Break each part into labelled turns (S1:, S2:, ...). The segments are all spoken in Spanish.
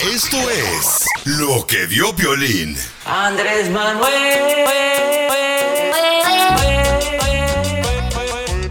S1: Esto es lo que vio Violín.
S2: Andrés Manuel.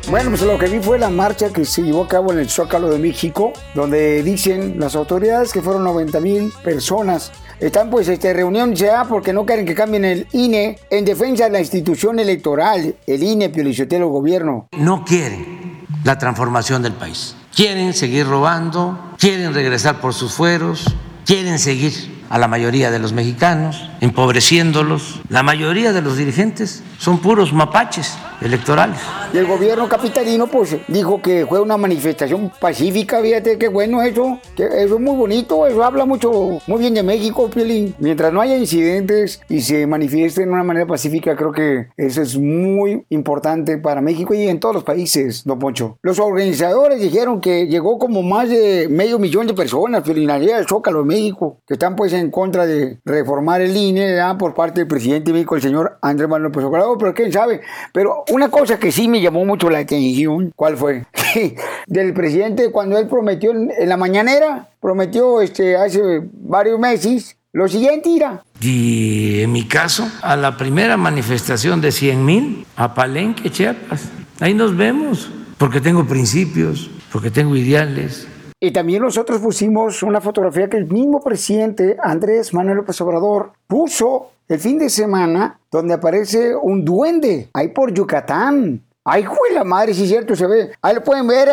S3: Bueno, pues lo que vi fue la marcha que se llevó a cabo en el Zócalo de México, donde dicen las autoridades que fueron 90 mil personas. Están pues este, reunión ya porque no quieren que cambien el INE en defensa de la institución electoral, el INE, Piolicotelo, gobierno.
S4: No quieren la transformación del país. Quieren seguir robando, quieren regresar por sus fueros, quieren seguir a la mayoría de los mexicanos, empobreciéndolos. La mayoría de los dirigentes son puros mapaches electorales.
S3: Y el gobierno capitalino pues dijo que fue una manifestación pacífica, fíjate qué bueno eso, que eso es muy bonito, eso habla mucho, muy bien de México, Pielín. Mientras no haya incidentes y se manifiesten de una manera pacífica, creo que eso es muy importante para México y en todos los países, don Poncho. Los organizadores dijeron que llegó como más de medio millón de personas, Pielín, allá al Zócalo de México, que están pues en contra de reformar el INE ¿verdad? por parte del presidente de México, el señor Andrés Manuel López Obrador, pero quién sabe. Pero una cosa que sí me llamó mucho la atención, ¿cuál fue? Del presidente cuando él prometió en, en la mañanera, prometió este, hace varios meses, lo siguiente irá.
S4: Y en mi caso, a la primera manifestación de 100 mil, a Palenque, Chiapas. Ahí nos vemos, porque tengo principios, porque tengo ideales,
S3: y también nosotros pusimos una fotografía que el mismo presidente Andrés Manuel López Obrador puso el fin de semana donde aparece un duende ahí por Yucatán. Ay, juez la madre, si es cierto, se ve. Ahí lo pueden ver,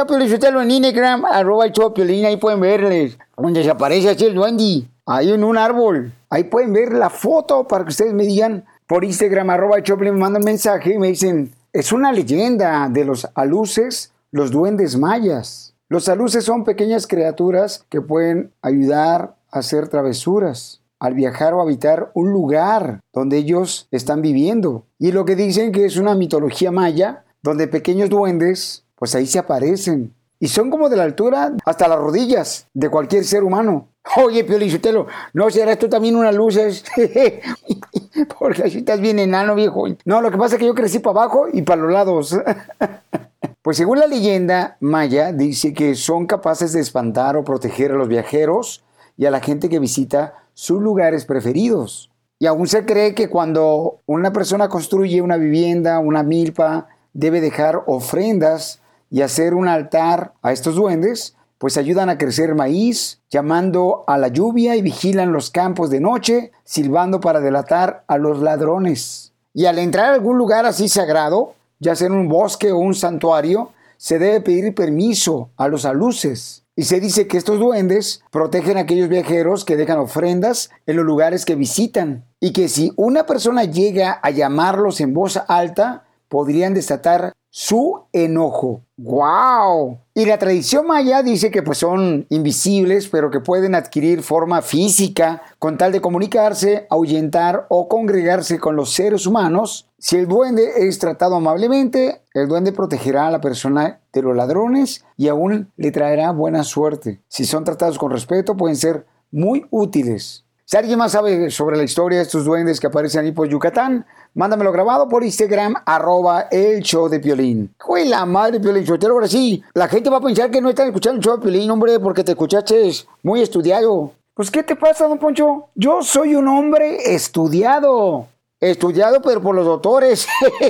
S3: lo en Instagram, arroba el Chopiolín, ahí pueden verles. Donde se aparece así el duende, ahí en un árbol. Ahí pueden ver la foto para que ustedes me digan por Instagram, arroba me mandan mensaje y me dicen, es una leyenda de los aluces, los duendes mayas. Los aluces son pequeñas criaturas que pueden ayudar a hacer travesuras, al viajar o habitar un lugar donde ellos están viviendo. Y lo que dicen que es una mitología maya, donde pequeños duendes, pues ahí se aparecen. Y son como de la altura hasta las rodillas de cualquier ser humano. Oye, Piolichotelo, ¿no serás tú también unas luces? Porque así estás bien enano, viejo. No, lo que pasa es que yo crecí para abajo y para los lados. Pues según la leyenda maya, dice que son capaces de espantar o proteger a los viajeros y a la gente que visita sus lugares preferidos. Y aún se cree que cuando una persona construye una vivienda, una milpa, debe dejar ofrendas y hacer un altar a estos duendes, pues ayudan a crecer maíz, llamando a la lluvia y vigilan los campos de noche, silbando para delatar a los ladrones. Y al entrar a algún lugar así sagrado, ya sea en un bosque o un santuario, se debe pedir permiso a los aluces. Y se dice que estos duendes protegen a aquellos viajeros que dejan ofrendas en los lugares que visitan. Y que si una persona llega a llamarlos en voz alta, podrían desatar su enojo. ¡Wow! Y la tradición maya dice que pues son invisibles, pero que pueden adquirir forma física con tal de comunicarse, ahuyentar o congregarse con los seres humanos. Si el duende es tratado amablemente, el duende protegerá a la persona de los ladrones y aún le traerá buena suerte. Si son tratados con respeto, pueden ser muy útiles. Si alguien más sabe sobre la historia de estos duendes que aparecen ahí por Yucatán, mándamelo grabado por Instagram, arroba el show de Piolín. Güey, la madre Piolín, ahora sí, la gente va a pensar que no están escuchando el show de Piolín, hombre, porque te escuchaste muy estudiado. Pues, ¿qué te pasa, don Poncho? Yo soy un hombre estudiado. Estudiado, pero por los doctores.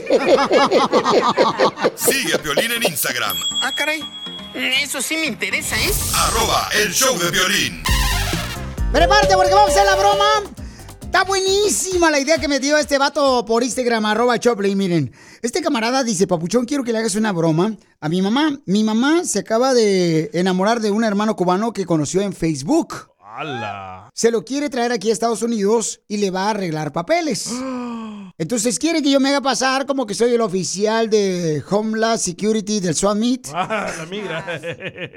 S1: Sigue a Piolín en Instagram.
S5: Ah, caray. Eso sí me interesa, ¿eh?
S1: Arroba el show de violín.
S6: Prepárate porque vamos a hacer la broma. Está buenísima la idea que me dio este vato por Instagram, arroba Choplay. Miren, este camarada dice, Papuchón, quiero que le hagas una broma a mi mamá. Mi mamá se acaba de enamorar de un hermano cubano que conoció en Facebook.
S7: ¡Hala!
S6: Se lo quiere traer aquí a Estados Unidos y le va a arreglar papeles. Entonces quiere que yo me haga pasar como que soy el oficial de Homeland Security del SWAT Meet
S7: Ah, la migra.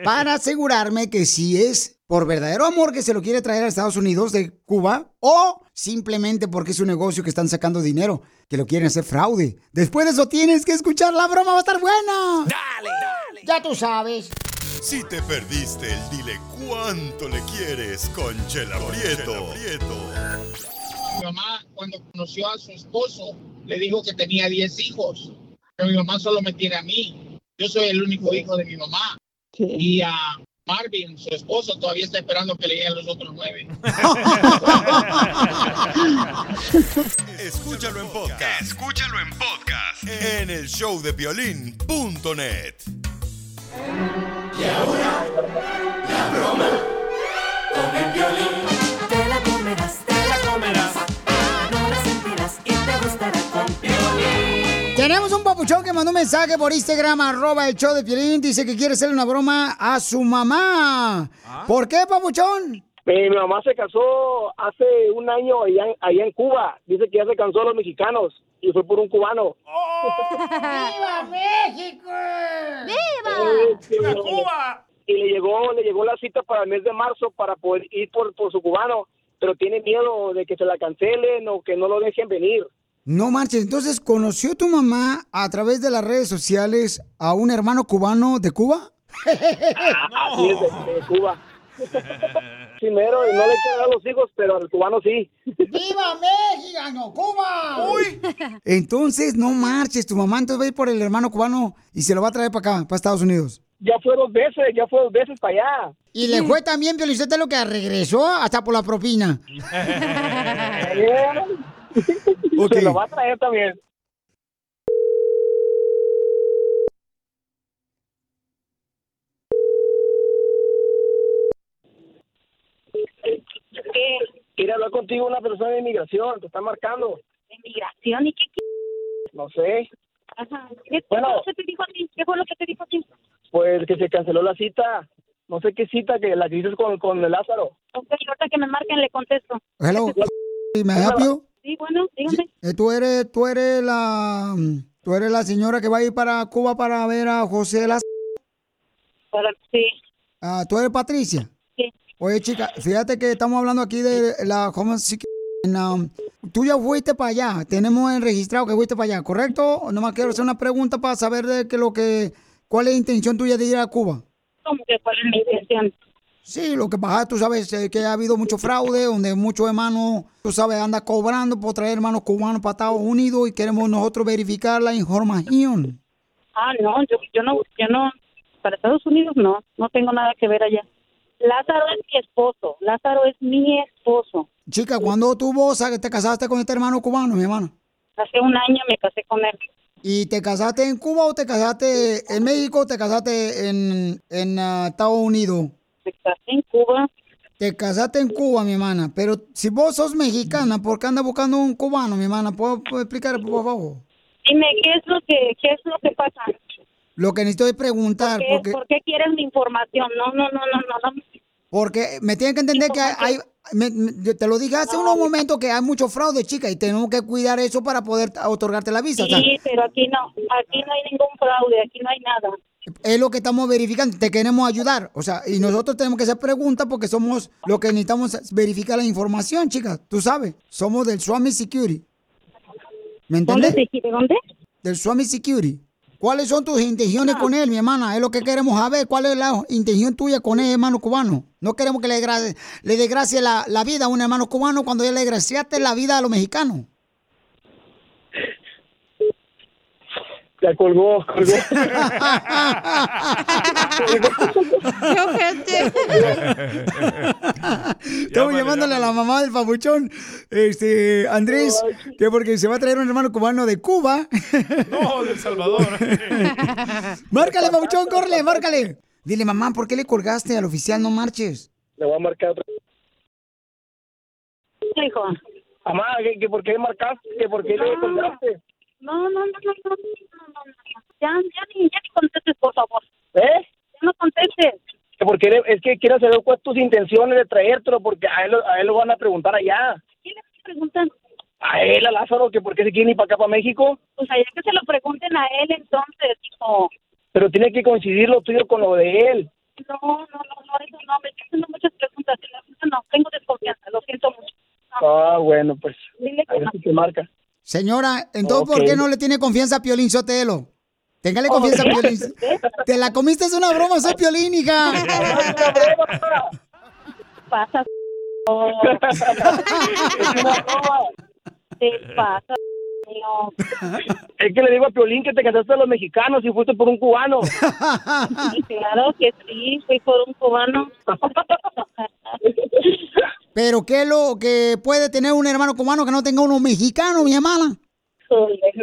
S6: para asegurarme que si es por verdadero amor que se lo quiere traer a Estados Unidos de Cuba o simplemente porque es un negocio que están sacando dinero, que lo quieren hacer fraude. Después de eso tienes que escuchar la broma, va a estar buena.
S5: Dale, dale.
S6: Ya tú sabes.
S1: Si te perdiste el dile cuánto le quieres con Chela Prieto.
S8: Mi mamá, cuando conoció a su esposo, le dijo que tenía 10 hijos, pero mi mamá solo me tiene a mí. Yo soy el único hijo de mi mamá. Y a Marvin, su esposo, todavía está esperando que le lleguen los otros nueve.
S1: Escúchalo en podcast. Escúchalo en podcast. En el show de violín.net.
S9: Te
S6: Tenemos un papuchón que mandó un mensaje por Instagram, arroba el show de Piolín. Dice que quiere hacerle una broma a su mamá. ¿Por qué, papuchón?
S10: Mi, mi mamá se casó hace un año allá, en- allá en Cuba. Dice que ya se cansó de los mexicanos y fue por un cubano.
S6: ¡Viva México!
S10: Eh, sí,
S7: ¡Viva
S10: le-
S7: Cuba!
S10: Y le llegó, le llegó la cita para el mes de marzo para poder ir por, por su cubano, pero tiene miedo de que se la cancelen o que no lo dejen venir.
S6: No manches, entonces conoció tu mamá a través de las redes sociales a un hermano cubano de Cuba.
S10: Así es, de, de Cuba. Primero, no le quieren dar los hijos, pero al cubano sí.
S6: ¡Viva México! ¡No, Cuba! Entonces, no marches, tu mamá entonces va a ir por el hermano cubano y se lo va a traer para acá, para Estados Unidos.
S10: Ya fue dos veces, ya fue dos veces para allá.
S6: Y le fue también, Piolicete, lo que regresó hasta por la propina. Ok.
S10: Se lo va a traer también. Quiere hablar contigo una persona de inmigración, te está marcando.
S11: ¿Inmigración? ¿Y qué?
S10: No sé,
S11: Ajá. ¿Qué,
S10: Bueno.
S11: fue lo que te dijo a ti? ¿Qué fue lo que te dijo a ti?
S10: pues que se canceló la cita. No sé qué cita, que la que dices con, con el Lázaro.
S11: Ok, ahorita que me marquen le contesto.
S6: Hello, ¿me help you?
S11: Sí, bueno, dígame.
S6: Eh, Tú eres, tú eres la, tú eres la señora que va a ir para Cuba para ver a José Las.
S11: Para, sí,
S6: Ah, tú eres Patricia.
S11: sí.
S6: Oye, chica, fíjate que estamos hablando aquí de la. Um, tú ya fuiste para allá. Tenemos el registrado que fuiste para allá, ¿correcto? Nomás quiero hacer una pregunta para saber de qué lo que, cuál es la intención tuya de ir a Cuba.
S11: ¿Cómo que cuál es mi intención?
S6: Sí, lo que pasa, tú sabes eh, que ha habido mucho fraude, donde muchos hermanos, tú sabes, anda cobrando por traer hermanos cubanos para Estados Unidos y queremos nosotros verificar la información.
S11: Ah, no, yo, yo no, yo no, para Estados Unidos no, no tengo nada que ver allá. Lázaro es mi esposo, Lázaro es mi esposo.
S6: Chica, ¿cuándo tú vos te casaste con este hermano cubano, mi hermano?
S11: Hace un año me casé con él.
S6: ¿Y te casaste en Cuba o te casaste en México o te casaste en, en ah, Estados Unidos?
S11: Me casé en Cuba.
S6: Te casaste en Cuba, mi hermana. Pero si vos sos mexicana, ¿por qué andas buscando un cubano, mi hermana? ¿Puedo, puedo explicar, por favor?
S11: Dime, ¿qué es lo que, qué es lo que pasa?
S6: Lo que necesito es preguntar,
S11: ¿Qué-
S6: porque,
S11: ¿Por qué quieres mi información? No, no, no, no, no, no.
S6: porque me tienen que entender que hay... hay- me- me- yo te lo dije hace unos momentos que hay mucho fraude, chica, y tenemos que cuidar eso para poder otorgarte la visa. o sea,
S11: Sí, pero aquí no, aquí no hay ningún fraude, aquí no hay nada.
S6: Es lo que estamos verificando, te queremos ayudar. O sea, y nosotros tenemos que hacer preguntas porque somos lo que necesitamos es verificar la información, chicas. Tú sabes, somos del Swami Security. ¿Me
S11: ¿Dónde,
S6: entiendes?
S11: de dónde?
S6: Del Swami Security. ¿Cuáles son tus intenciones con él, mi hermana? Es lo que queremos saber. ¿Cuál es la intención tuya con el hermano cubano? No queremos que le, le desgracie la, la vida a un hermano cubano cuando ya le desgraciaste la vida a los mexicanos.
S10: Ya colgó, colgó.
S6: Estamos llamándole a la mamá del papuchón, este, Andrés, que porque se va a traer un hermano cubano de Cuba.
S7: No, del Salvador.
S6: márcale, papuchón, córrele, márcale. Dile, mamá, ¿por qué le colgaste al oficial? No marches.
S10: Le voy a marcar otra
S11: Hijo.
S10: Mamá, ¿que, que por qué marcaste? ¿Que por qué le colgaste?
S11: No, no, no, no, no, no, no, no. Ya, ya ni, ya ni contestes, por favor.
S10: ¿Eh?
S11: Ya no contestes.
S10: Que porque es que quiero saber cuáles tus intenciones de traértelo, porque a él, a él lo van a preguntar allá.
S11: ¿Quién le está preguntando?
S10: A él, a Lázaro, que por qué se quiere ir para acá, para México.
S11: Pues allá que se lo pregunten a él entonces, hijo.
S10: Pero tiene que coincidir lo tuyo con lo de él.
S11: No, no, no, no, eso no, me están haciendo muchas preguntas. No, tengo desconfianza, lo siento mucho.
S10: Ah, bueno, pues.
S11: Dile
S10: A ver si te marca.
S6: Señora, entonces, ¿por
S10: Ok.
S6: qué no le tiene confianza a Piolín Sotelo? Téngale confianza a. Piolín. Te la comiste, es una broma, soy Piolín, hija.
S11: pasa? Te pasa,
S10: Es que le digo a Piolín que te cantaste a los mexicanos y fuiste por un cubano.
S11: Claro que sí, fui por un cubano.
S6: Pero ¿qué es lo que puede tener un hermano cubano que no tenga uno mexicano, mi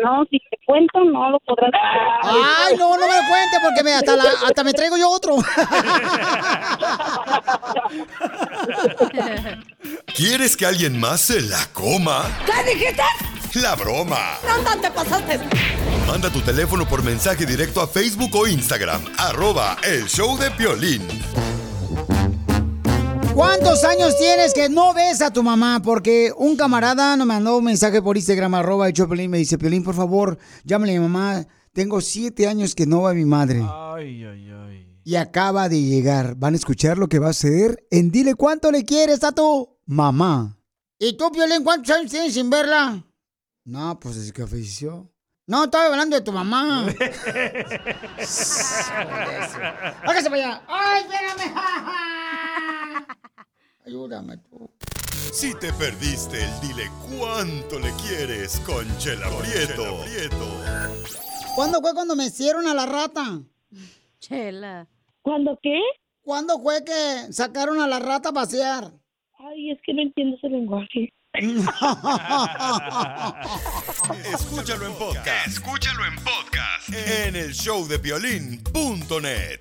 S11: No, si te cuento, no lo podrás.
S6: Ay, no, no me lo cuente porque me, hasta, la- hasta me traigo yo otro.
S1: ¿Quieres que alguien más se la coma?
S9: ¿Qué dijiste?
S1: La broma.
S9: No, te pasaste.
S1: Manda tu teléfono por mensaje directo a Facebook o Instagram. Arroba el show de Piolín.
S6: ¿Cuántos años tienes que no ves a tu mamá? Porque un camarada nos mandó un mensaje por Instagram, arroba de Piolín, me dice, Piolín, por favor, llámale a mi mamá. Tengo siete años que no va a mi madre.
S7: Ay, ay, ay.
S6: Y acaba de llegar. Van a escuchar lo que va a hacer en Dile cuánto le quieres a tu mamá. ¿Y tú, Piolín, cuántos años tienes sin verla? No, pues desde que falleció. No, estaba hablando de tu mamá. Hágase para allá. ¡Ay, espérame! Ayúdame tú.
S1: Si te perdiste el dile cuánto le quieres con Chela Prieto.
S6: ¿Cuándo fue cuando me hicieron a la rata?
S12: Chela.
S11: ¿Cuándo qué?
S6: ¿Cuándo fue que sacaron a la rata a pasear?
S11: Ay, es que no entiendo ese lenguaje.
S1: Escúchalo en podcast. Escúchalo en podcast. En el show de Piolín.net.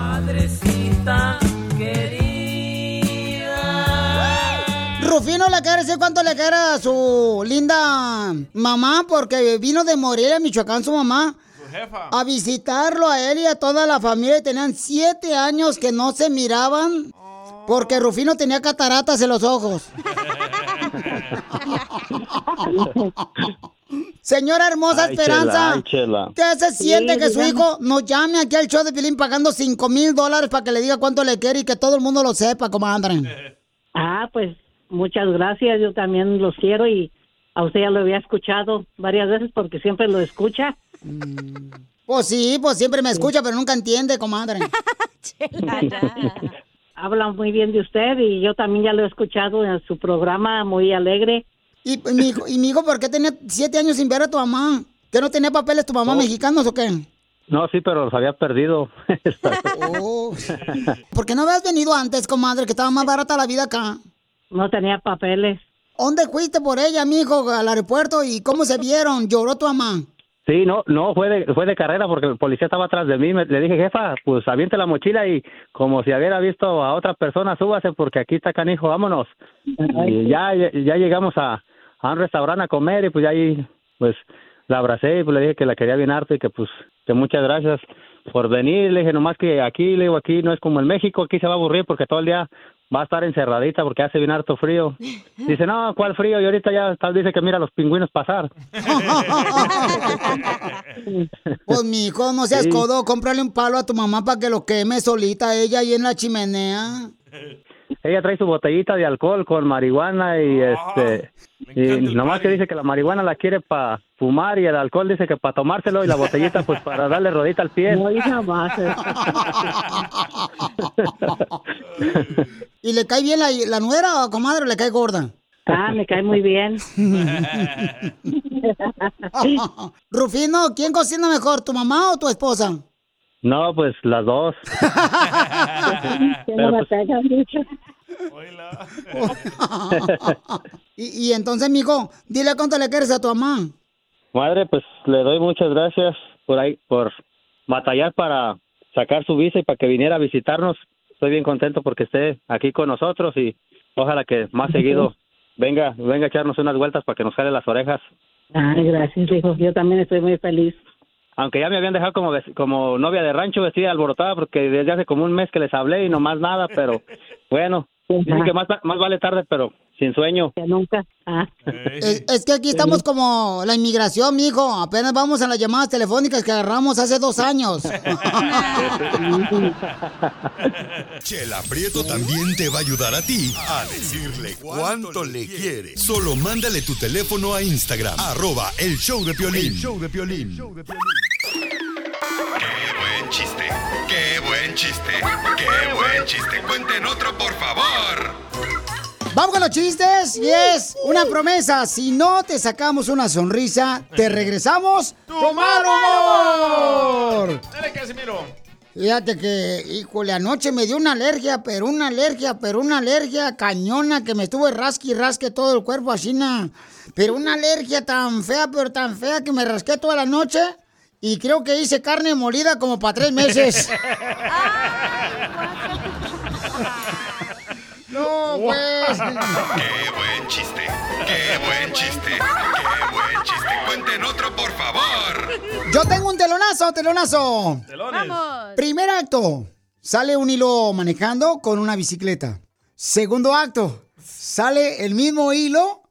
S9: Madrecita querida.
S6: Rufino le quiere decir cuánto le quiere a su linda mamá porque vino de Morelia, Michoacán, su mamá. A visitarlo a él y a toda la familia. y Tenían siete años que no se miraban porque Rufino tenía cataratas en los ojos. Señora hermosa
S13: Ay,
S6: Esperanza,
S13: Chela, ay, Chela.
S6: ¿qué se siente
S11: Sí,
S6: que su hijo nos llame aquí al show de Pilín pagando cinco mil dólares para que le diga cuánto le quiere y que todo el mundo lo sepa, comadre?
S11: Ah, pues muchas gracias. Yo también los quiero y a usted ya lo había escuchado varias veces porque siempre lo escucha.
S6: Pues sí, pues siempre me escucha, pero nunca entiende, comadre.
S11: Habla muy bien de usted y yo también ya lo he escuchado en su programa, muy alegre.
S6: Y mi hijo, y mi hijo, ¿por qué tenía siete años sin ver a tu mamá? ¿Que no tenía papeles tu mamá mexicanos o qué?
S13: No, sí, pero los había perdido.
S6: Oh. ¿Por qué no habías venido antes, comadre, que estaba más barata la vida acá?
S11: No tenía papeles.
S6: ¿Dónde fuiste por ella, mijo, al aeropuerto? ¿Y cómo se vieron? ¿Lloró tu mamá?
S13: Sí, no, no, fue de, fue de carrera porque el policía estaba atrás de mí. Me- le dije, jefa, pues aviente la mochila y como si hubiera visto a otra persona, súbase porque aquí está canijo, vámonos. Y ya, ya llegamos a, a un restaurante a comer y pues ya ahí, pues la abracé y pues le dije que la quería bien harto y que pues que muchas gracias por venir. Le dije nomás que aquí, le digo, aquí no es como en México, aquí se va a aburrir porque todo el día va a estar encerradita porque hace bien harto frío. Dice, no, ¿cuál frío? Y ahorita ya está- dice que mira a los pingüinos pasar.
S6: Pues, mi hijo, no seas
S13: Sí.
S6: codo, cómprale un palo a tu mamá para que lo queme solita ella ahí en la chimenea.
S13: Ella trae su botellita de alcohol con marihuana y este y nomás que dice que la marihuana la quiere para fumar y el alcohol dice que para tomárselo y la botellita pues para darle rodita al pie. No, jamás.
S6: ¿Y le cae bien la, la nuera o comadre o le cae gorda?
S11: Ah, me cae muy bien.
S6: Rufino, ¿quién cocina mejor, tu mamá o tu esposa?
S13: No, pues las dos. Pero, pues,
S11: pegan mucho.
S6: y, y entonces, mijo, dile cuánto le quieres a tu mamá.
S13: Madre, pues le doy muchas gracias por ahí por batallar para sacar su visa y para que viniera a visitarnos. Estoy bien contento porque esté aquí con nosotros y ojalá que más seguido venga venga a echarnos unas vueltas para que nos jale las orejas.
S11: Ay, gracias, hijo. Yo también estoy muy feliz.
S13: Aunque ya me habían dejado como como novia de rancho vestida alborotada porque desde hace como un mes que les hablé y no más nada, pero bueno, dicen que más, más vale tarde, pero sin sueño.
S11: Que nunca. Ah.
S6: Es, es que aquí estamos como la inmigración, mijo. Apenas vamos a las llamadas telefónicas que agarramos hace dos años.
S1: Chela Prieto también te va a ayudar a ti a decirle cuánto le quiere. Solo mándale tu teléfono a Instagram, arroba el show de Piolín. show de Piolín. Qué buen chiste, qué buen chiste, qué buen chiste. Cuenten otro, por favor.
S6: Vamos con los chistes y es una promesa. Si no te sacamos una sonrisa, te regresamos tu mal humor.
S7: Dale, Casimiro.
S6: Fíjate que, híjole, anoche me dio una alergia, pero una alergia, pero una alergia cañona que me estuve rasque y rasque todo el cuerpo así, na. Pero una alergia tan fea, pero tan fea que me rasqué toda la noche y creo que hice carne molida como para tres meses. no, pues.
S1: Qué buen chiste, qué buen chiste, qué buen chiste. Cuenten otro, por favor.
S6: Yo tengo un telonazo, telonazo.
S7: Vamos.
S6: Primer acto, sale un hilo manejando con una bicicleta. Segundo acto, sale el mismo hilo,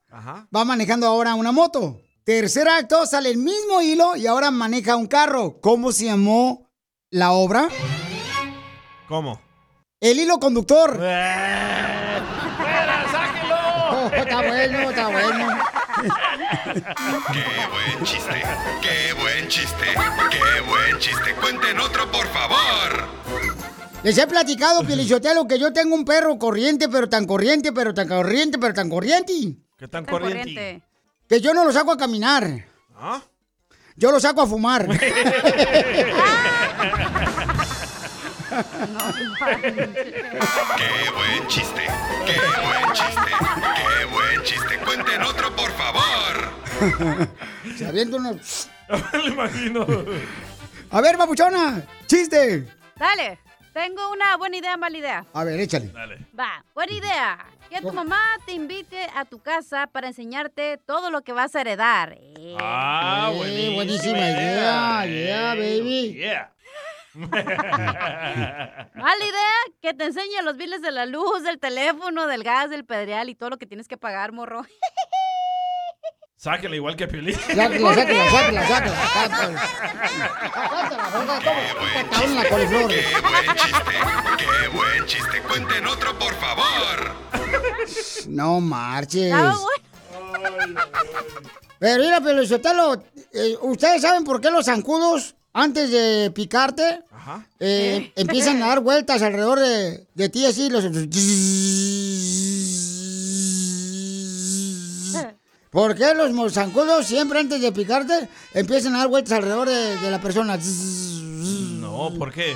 S6: va manejando ahora una moto. Tercer acto, sale el mismo hilo y ahora maneja un carro. ¿Cómo se llamó la obra?
S7: ¿Cómo?
S6: El hilo conductor.
S7: ¡Fuera,
S6: Oh, está bueno, está bueno.
S1: Qué buen chiste, qué buen chiste, qué buen chiste. Cuenten otro, por favor.
S6: Les he platicado, Pielichotelo, que yo tengo un perro corriente, pero tan corriente, pero tan corriente, pero tan corriente.
S7: ¿Qué tan corriente?
S6: Que yo no lo saco a caminar.
S7: ¿Ah?
S6: Yo lo saco a fumar.
S1: Qué buen chiste, qué buen chiste, qué buen chiste. Cuenten otro, por favor.
S6: Se avienta unos...
S7: Me imagino.
S6: A ver, papuchona, chiste.
S14: Dale, tengo una buena idea, mala idea.
S6: A ver, échale.
S14: Va, buena idea. Que tu mamá te invite a tu casa para enseñarte todo lo que vas a heredar. Eh.
S7: Ah,
S6: Eh,
S7: buenísima,
S6: buenísima idea. Yeah, baby.
S7: Yeah.
S14: Mala idea que te enseñe los biles de la luz, del teléfono, del gas, del pedreal y todo lo que tienes que pagar, morro.
S7: Sáquenla igual que Piolín.
S6: Sáquela, sáquela, sáquela, sáquela. Está en la coliflor.
S1: Qué buen chiste, qué buen chiste. Cuenten otro, por favor.
S6: No marches. Pero mira, Pelizotelo, eh, ¿ustedes saben por qué los zancudos, antes de picarte, eh, empiezan a dar vueltas alrededor de, de ti así? Los... ¿Por qué los zancudos siempre antes de picarte empiezan a dar vueltas alrededor de, de la persona?
S7: No, ¿por qué?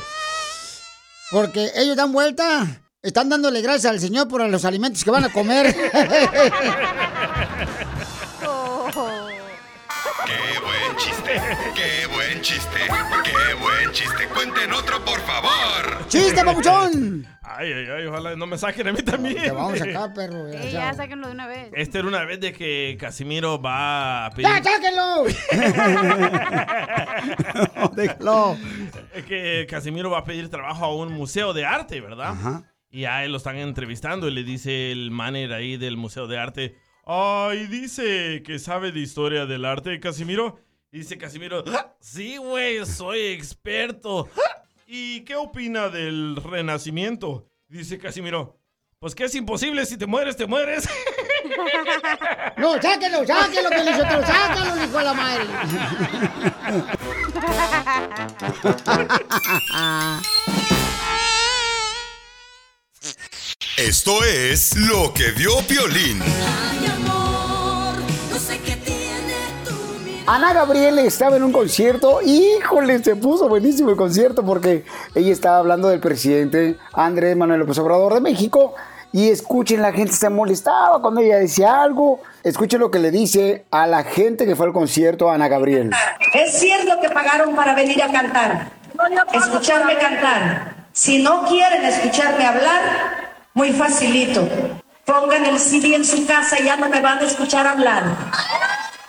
S6: Porque ellos dan vuelta, están dándole gracias al Señor por los alimentos que van a comer.
S1: qué buen chiste, qué buen chiste. Cuenten otro, por favor.
S6: ¡Chiste, papuchón!
S7: Ay, ay, ay, ojalá no me saquen a mí también.
S6: Te vamos a sacar, perro.
S14: Sí, ya sáquenlo de una vez.
S7: Esta era una vez de que Casimiro va a pedir...
S6: ¡Ya, sáquenlo! Déjalo.
S7: Es que Casimiro va a pedir trabajo a un museo de arte, ¿verdad?
S6: Ajá.
S7: Y a él lo están entrevistando y le dice el manager ahí del museo de arte, ay, dice que sabe de historia del arte, Casimiro. Y dice Casimiro, "Ah, sí, güey, soy experto. Ah, ¿Y qué opina del renacimiento? Dice Casimiro, pues que es imposible, si te mueres, te mueres.
S6: No, sáquenlo, sáquenlo, Pelizotelo, sáquenlo, hijo de la madre.
S1: Esto es lo que vio Piolín.
S6: Ana Gabriel estaba en un concierto. Híjole, se puso buenísimo el concierto porque ella estaba hablando del presidente Andrés Manuel López Obrador de México. Y escuchen, la gente se molestaba cuando ella decía algo. Escuchen lo que le dice a la gente que fue al concierto Ana Gabriel.
S15: Es cierto que pagaron para venir a cantar, escucharme cantar. Si no quieren escucharme hablar, muy facilito. Pongan el CD en su casa y ya no me van a escuchar hablar.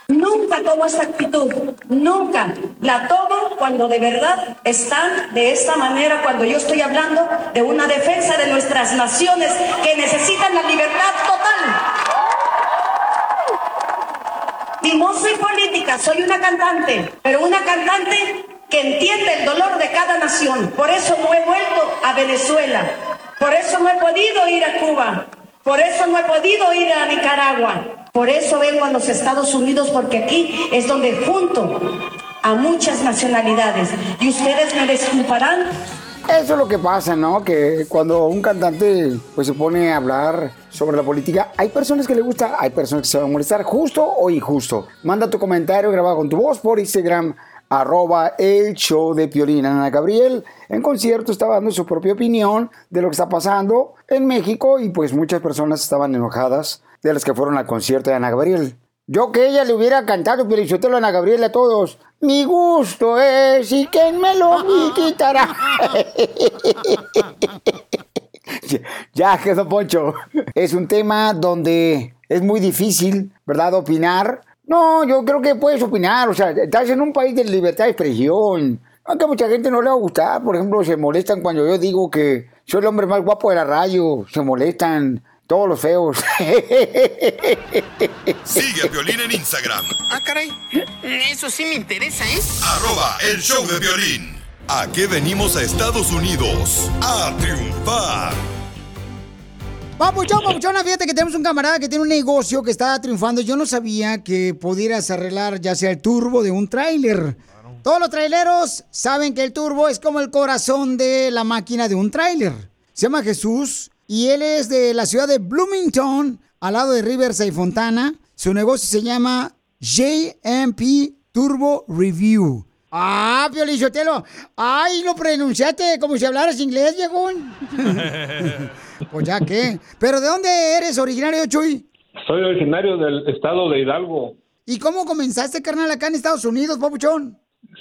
S15: Nunca tomo esta actitud, nunca. La tomo cuando de verdad están de esta manera, cuando yo estoy hablando de una defensa de nuestras naciones que necesitan la libertad total. Y no soy política, soy una cantante, pero una cantante que entiende el dolor de cada nación. Por eso no he vuelto a Venezuela, por eso no he podido ir a Cuba, por eso no he podido ir a Nicaragua, por eso vengo a los Estados Unidos, porque aquí es donde junto a muchas nacionalidades. Y ustedes me disculparán
S6: Eso es lo que pasa, ¿no? Que cuando un cantante pues se pone a hablar sobre la política, hay personas que le gusta, hay personas que se van a molestar, justo o injusto. Manda tu comentario grabado con tu voz por Instagram, arroba el show de Piolín. Ana Gabriel en concierto estaba dando su propia opinión de lo que está pasando en México y pues muchas personas estaban enojadas de las que fueron al concierto de Ana Gabriel. Yo que ella le hubiera cantado Piolichotelo a Ana Gabriel a todos. Mi gusto es y quien me lo quitará. ya quedó Poncho. Es un tema donde es muy difícil, ¿verdad? Opinar. No, yo creo que puedes opinar. O sea, estás en un país de libertad de expresión. Aunque a mucha gente no le va a gustar. Por ejemplo, se molestan cuando yo digo que soy el hombre más guapo de la radio. Se molestan todos los feos.
S1: Sigue a Piolín en Instagram,
S5: Ah, caray. Eso sí me interesa, ¿eh?
S1: arroba el show de violín. ¿A qué venimos a Estados Unidos? A triunfar.
S6: Papuchón, papuchona, fíjate que tenemos un camarada que tiene un negocio que está triunfando. Yo no sabía que pudieras arreglar ya sea el turbo de un tráiler. Todos los traileros saben que el turbo es como el corazón de la máquina de un tráiler. Se llama Jesús y él es de la ciudad de Bloomington, al lado de Riverside, Fontana. Su negocio se llama JMP Turbo Review. Ah, Piolichotelo. Ay, lo pronunciaste como si hablaras inglés, viejón. pues ya qué. ¿Pero de dónde eres originario, Chuy?
S16: Soy originario del estado de Hidalgo.
S6: ¿Y cómo comenzaste, carnal, acá en Estados Unidos, papuchón?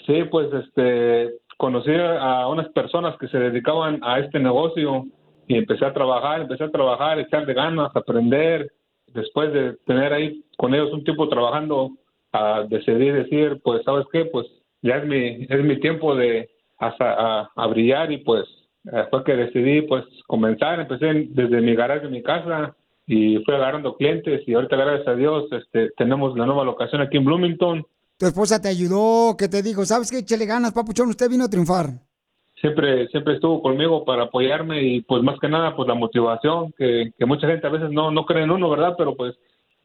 S16: Sí, pues este conocí a unas personas que se dedicaban a este negocio y empecé a trabajar, empecé a trabajar, echarle ganas, aprender. Después de tener ahí con ellos un tiempo trabajando, a decidir decir, pues, ¿sabes qué? Pues ya es mi, es mi tiempo de hasta a, a brillar y pues eh, fue que decidí pues comenzar, empecé en- desde mi garaje de mi casa y fui agarrando clientes y ahorita gracias a Dios este, tenemos la nueva locación aquí en Bloomington.
S6: Tu esposa te ayudó, que te dijo, ¿sabes qué? Échale ganas, papuchón, usted vino a triunfar.
S16: siempre siempre estuvo conmigo para apoyarme y pues más que nada pues la motivación que, que mucha gente a veces no no cree en uno verdad pero pues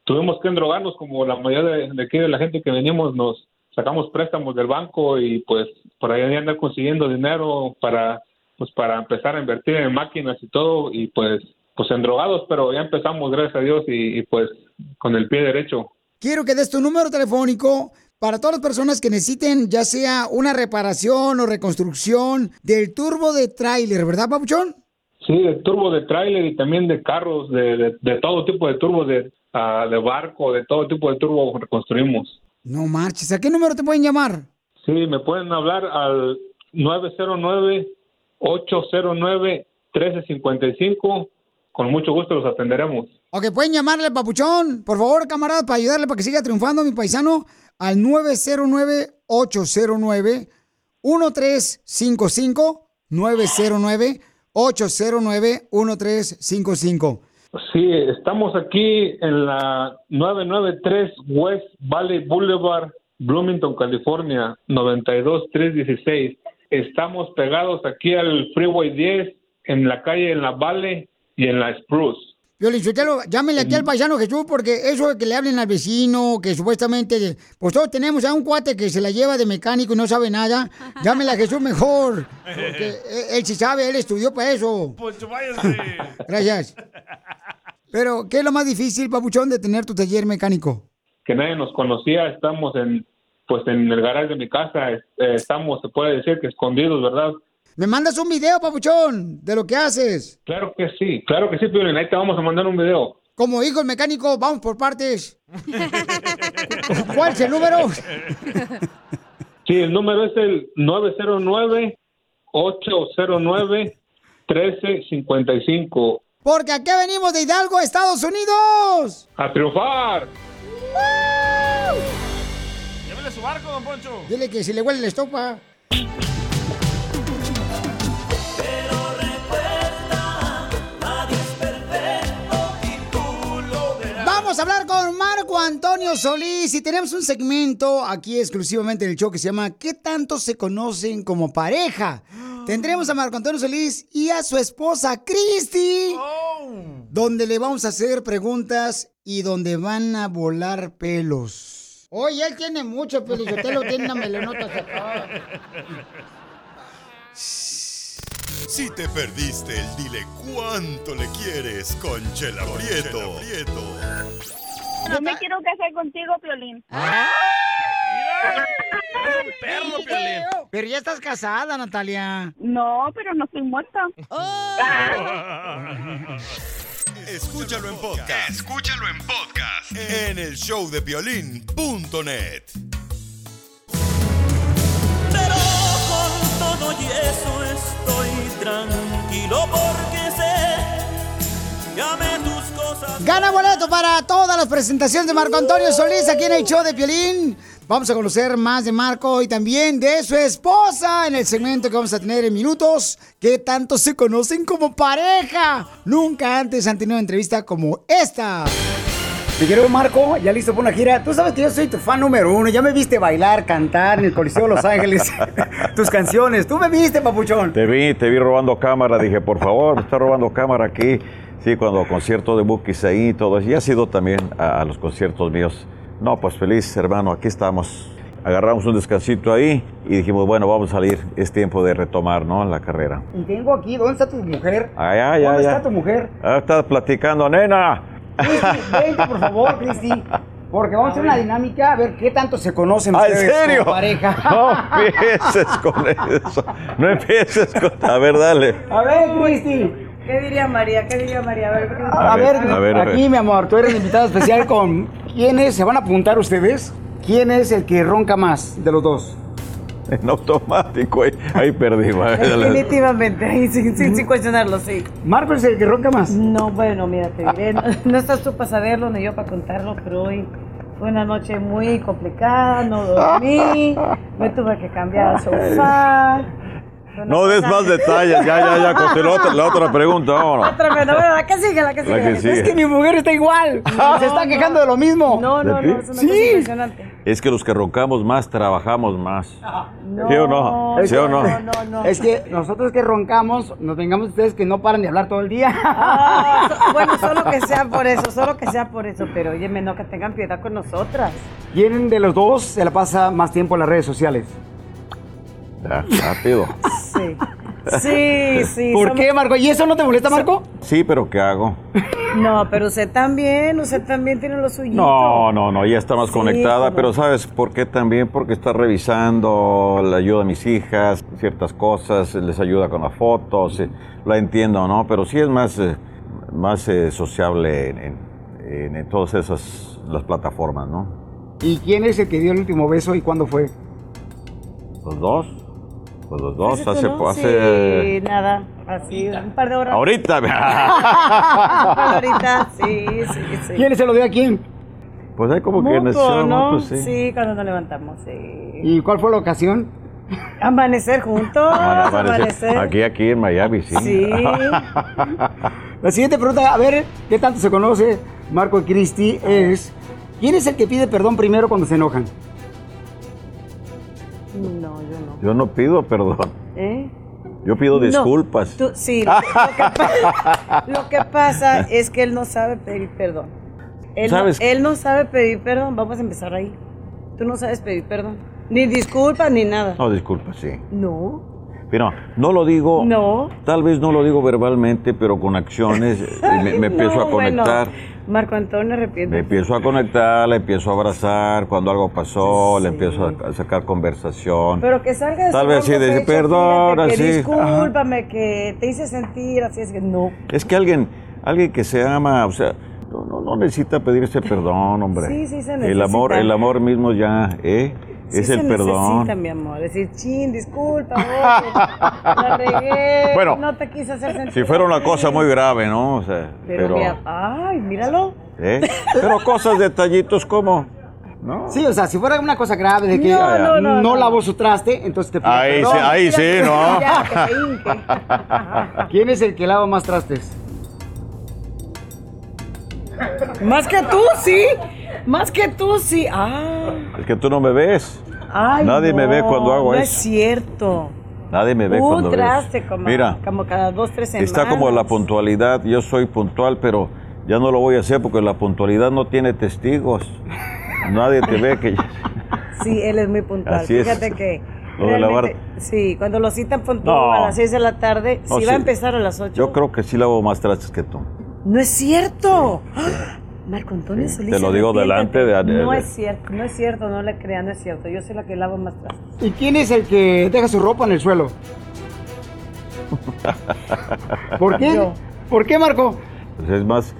S16: tuvimos que endrogarnos como la mayoría de, de aquí de la gente que venimos nos sacamos préstamos del banco y pues por ahí andar consiguiendo dinero para pues para empezar a invertir en máquinas y todo y pues pues endrogados pero ya empezamos gracias a Dios y, y, pues con el pie derecho
S6: Quiero que des tu número telefónico para todas las personas que necesiten ya sea una reparación o reconstrucción del turbo de tráiler, ¿verdad, papuchón?
S16: Sí, de turbo de tráiler y también de carros, de, de, de todo tipo de turbo, de, ah, de barco, de todo tipo de turbo reconstruimos.
S6: No marches, ¿a qué número te pueden llamar?
S16: Sí, me pueden hablar al 1355. Con mucho gusto los atenderemos.
S6: Ok, pueden llamarle Papuchón, por favor, camarada, para ayudarle para que siga triunfando mi paisano al 909-809-1355. 909-809-1355.
S16: Sí, estamos aquí en la 993 West Valley Boulevard, Bloomington, California, 92316. Estamos pegados aquí al Freeway 10, en la calle en la Valley y en la Spruce.
S6: Violín Sotelo, llámenle aquí al paisano Jesús, porque eso de que le hablen al vecino, que supuestamente, pues todos tenemos a un cuate que se la lleva de mecánico y no sabe nada, llámenle a Jesús mejor, porque él, él sí sabe, él estudió para eso.
S7: Pues váyase.
S6: Gracias. Pero, ¿qué es lo más difícil, papuchón, de tener tu taller mecánico?
S16: Que nadie nos conocía, estamos en pues en el garaje de mi casa, eh, estamos, se puede decir que escondidos, ¿verdad?
S6: ¿Me mandas un video, papuchón, de lo que haces?
S16: Claro que sí, claro que sí, Piolín, ahí te vamos a mandar un video.
S6: Como hijo el mecánico, vamos por partes. ¿Cuál es el número?
S16: Sí, el número es el 909-809-1355.
S6: Porque aquí venimos de Hidalgo, Estados Unidos.
S16: ¡A triunfar!
S7: Llévele su barco, don Poncho.
S6: Dile que si le huele la estopa. Vamos a hablar con Marco Antonio Solís y tenemos un segmento aquí exclusivamente en el show que se llama ¿Qué tanto se conocen como pareja? Tendremos a Marco Antonio Solís y a su esposa Cristi, donde le vamos a hacer preguntas y donde van a volar pelos. Oye, él tiene mucho pelo, usted lo tiene una melonota acá.
S1: Si te perdiste el dile cuánto le quieres con Chela Prieto.
S11: Yo me quiero casar contigo, Piolín.
S7: perro, Piolín.
S6: Pero ya estás casada, Natalia.
S11: No, pero no estoy muerta.
S1: Escúchalo en podcast. Escúchalo en podcast. En el show de.
S9: Pero con todo y eso estoy tranquilo porque sé que amé tus cosas.
S6: Gana boleto para todas las presentaciones de Marco Antonio Solís aquí en el show de Piolín. Vamos a conocer más de Marco y también de su esposa en el segmento que vamos a tener en minutos. que tanto se conocen como pareja? Nunca antes han tenido una entrevista como esta. Mi querido Marco, ya listo para una gira. Tú sabes que yo soy tu fan número uno. Ya me viste bailar, cantar en el Coliseo de Los Ángeles. Tus canciones. Tú me viste, papuchón.
S17: Te vi, te vi robando cámara. Dije, por favor, me está robando cámara aquí. Sí, cuando concierto de Bookies ahí y todo eso. Y ha sido también a, a los conciertos míos. No, pues feliz, hermano, aquí estamos. Agarramos un descansito ahí y dijimos, bueno, vamos a salir. Es tiempo de retomar, ¿no? La carrera.
S6: Y tengo aquí, ¿dónde está tu mujer?
S17: Ay, ay,
S6: ¿Dónde está tu mujer?
S17: Ah, estás platicando, nena.
S6: Cristi, vente, por favor, Cristi. Porque vamos a hacer una dinámica a ver qué tanto se conocen
S17: Ah, ¿en
S6: ustedes
S17: serio?
S6: como pareja.
S17: No empieces con eso. No empieces con... A ver, dale.
S6: A ver, Cristi.
S18: ¿Qué diría María? ¿Qué diría María? A ver, ¿qué-
S6: A,
S17: A
S6: ver,
S17: ver, a ver, a ver.
S6: aquí, mi amor, tú eres la invitada especial con... ¿Quiénes se van a apuntar ustedes? ¿Quién es el que ronca más de los dos?
S17: En automático, ahí, ahí perdí.
S18: Definitivamente, ahí sin, sin, sin cuestionarlo, sí.
S6: ¿Marco es el que ronca más?
S18: No, bueno, mira, te diré, no, no estás tú para saberlo ni yo para contarlo, pero hoy fue una noche muy complicada, no dormí, me tuve que cambiar el sofá.
S17: No des más detalles. Ya, ya, ya. Conté la otra, la otra pregunta. Vámonos.
S18: Tremendo, bueno, la que sigue, la que sigue.
S17: La que sigue.
S6: Es que mi mujer está igual. se está quejando de lo mismo.
S18: No, no,
S17: ¿De
S18: no, es una
S6: Sí.
S18: cosa impresionante.
S17: Es que los que roncamos más, trabajamos más.
S18: No,
S17: ¿Sí o no? ¿Sí o no?
S18: No, no, no.
S6: Es que nosotros que roncamos, nos vengamos de ustedes que no paran de hablar todo el día.
S18: Ah, so- bueno, solo que sea por eso, solo que sea por eso, pero oye, no que tengan piedad con nosotras.
S6: ¿Quién de los dos se la pasa más tiempo en las redes sociales?
S17: Ya, rápido.
S18: Sí. Sí, sí.
S6: ¿Por
S18: somos-
S6: qué, Marco? ¿Y eso no te molesta, Marco?
S17: Sí, pero ¿qué hago?
S18: No, pero usted también, usted también tiene lo suyo.
S17: No, no, no, ya está más
S18: Sí,
S17: conectada, pero ¿sabes por qué también? Porque está revisando, le ayuda a mis hijas, ciertas cosas, les ayuda con las fotos, eh, la entiendo, ¿no? Pero sí es más, eh, más eh, sociable en, en- en- en todas esas las plataformas, ¿no?
S6: ¿Y quién es el que dio el último beso y cuándo fue?
S17: Los dos. Pues los dos,
S18: ¿Hace no?
S17: hace
S18: Sí, nada, así, un par de horas.
S17: Ahorita.
S18: horitas, sí, sí, sí.
S6: ¿Quién se lo dio a quién?
S17: Pues hay como que
S18: Mutuo,
S17: nació
S18: ¿no?
S17: mutuo, sí.
S18: sí. cuando nos levantamos, sí.
S6: ¿Y cuál fue la ocasión?
S18: Amanecer juntos,
S17: Amanecer.
S18: amanecer.
S17: Aquí, aquí en Miami, sí.
S18: Sí.
S6: La siguiente pregunta, a ver, ¿qué tanto se conoce Marco y Cristi? Es, ¿quién es el que pide perdón primero cuando se enojan?
S18: No, yo no.
S17: Pido perdón.
S18: ¿Eh?
S17: Yo pido
S18: No,
S17: disculpas.
S18: tú- sí, lo, lo que pa- lo que pasa es que él no sabe pedir perdón. Él,
S17: ¿Sabes?
S18: No, él no sabe pedir perdón, vamos a empezar ahí. Tú no sabes pedir perdón. Ni disculpas ni nada.
S17: No, disculpa, sí.
S18: No.
S17: Pero no lo digo,
S18: No.
S17: tal vez no lo digo verbalmente, pero con acciones eh, me, empiezo a conectar.
S18: bueno, Marco Antonio, arrepiente.
S17: Me empiezo a conectar, le empiezo a abrazar cuando algo pasó, le empiezo a, sacar conversación.
S18: Pero que salga de
S17: Tal vez sí,
S18: pecho,
S17: perdón, así,
S18: discúlpame, que te hice sentir así, es que no.
S17: Es que alguien, alguien que se ama, o sea, no, no, no necesita pedirse perdón, hombre.
S18: Sí, sí se
S17: El amor,
S18: necesita.
S17: el amor mismo ya, ¿eh?
S18: Sí
S17: es
S18: se
S17: el perdón.
S18: necesita, mi amor. Decir, chin, disculpa, oye, la regué,
S17: Bueno,
S18: no te quise hacer sentir
S17: Si fuera una
S18: así".
S17: cosa muy grave, ¿no? O sea,
S18: Pero,
S17: pero,
S18: mira, ay, míralo.
S17: ¿eh? pero cosas, detallitos como, ¿no?
S6: Sí, o sea, si fuera una cosa grave de que
S18: No, no, no, no.
S6: lavó su traste, entonces te pide
S17: Ahí
S6: perdón.
S17: sí, ahí sí, ¿no?
S18: Ya.
S6: ¿Quién es el que lava más trastes?
S18: Más que tú, sí. Más que tú, sí. Ah,
S17: Es que tú no me ves.
S18: ay,
S17: Nadie me ve
S18: no,
S17: cuando hago
S18: no
S17: eso.
S18: es cierto.
S17: Nadie me ve cuando
S18: traste como,
S17: Mira,
S18: como cada dos, tres semanas.
S17: está como la puntualidad. Yo soy puntual, pero ya no lo voy a hacer porque la puntualidad no tiene testigos. Nadie te ve que...
S18: Sí, él es muy puntual.
S17: Así es.
S18: Fíjate que.
S17: Lo de lavar-
S18: realmente, Sí, cuando lo citan puntual
S17: No.
S18: a las 6 de la tarde,
S17: No,
S18: si va
S17: sí.
S18: a empezar a las 8.
S17: Yo creo que sí lavo más trastes que tú.
S18: No es cierto. ¡Ah! Marco Antonio
S17: Sí,
S18: Solís.
S17: te lo digo delante de-
S18: No
S17: de-
S18: es cierto, no es cierto, no le crean, no es cierto. Yo soy la que lavo más trastes.
S6: ¿Y quién es el que deja su ropa en el suelo? ¿Por qué?
S18: Yo.
S6: ¿Por qué, Marco?
S17: Pues es más,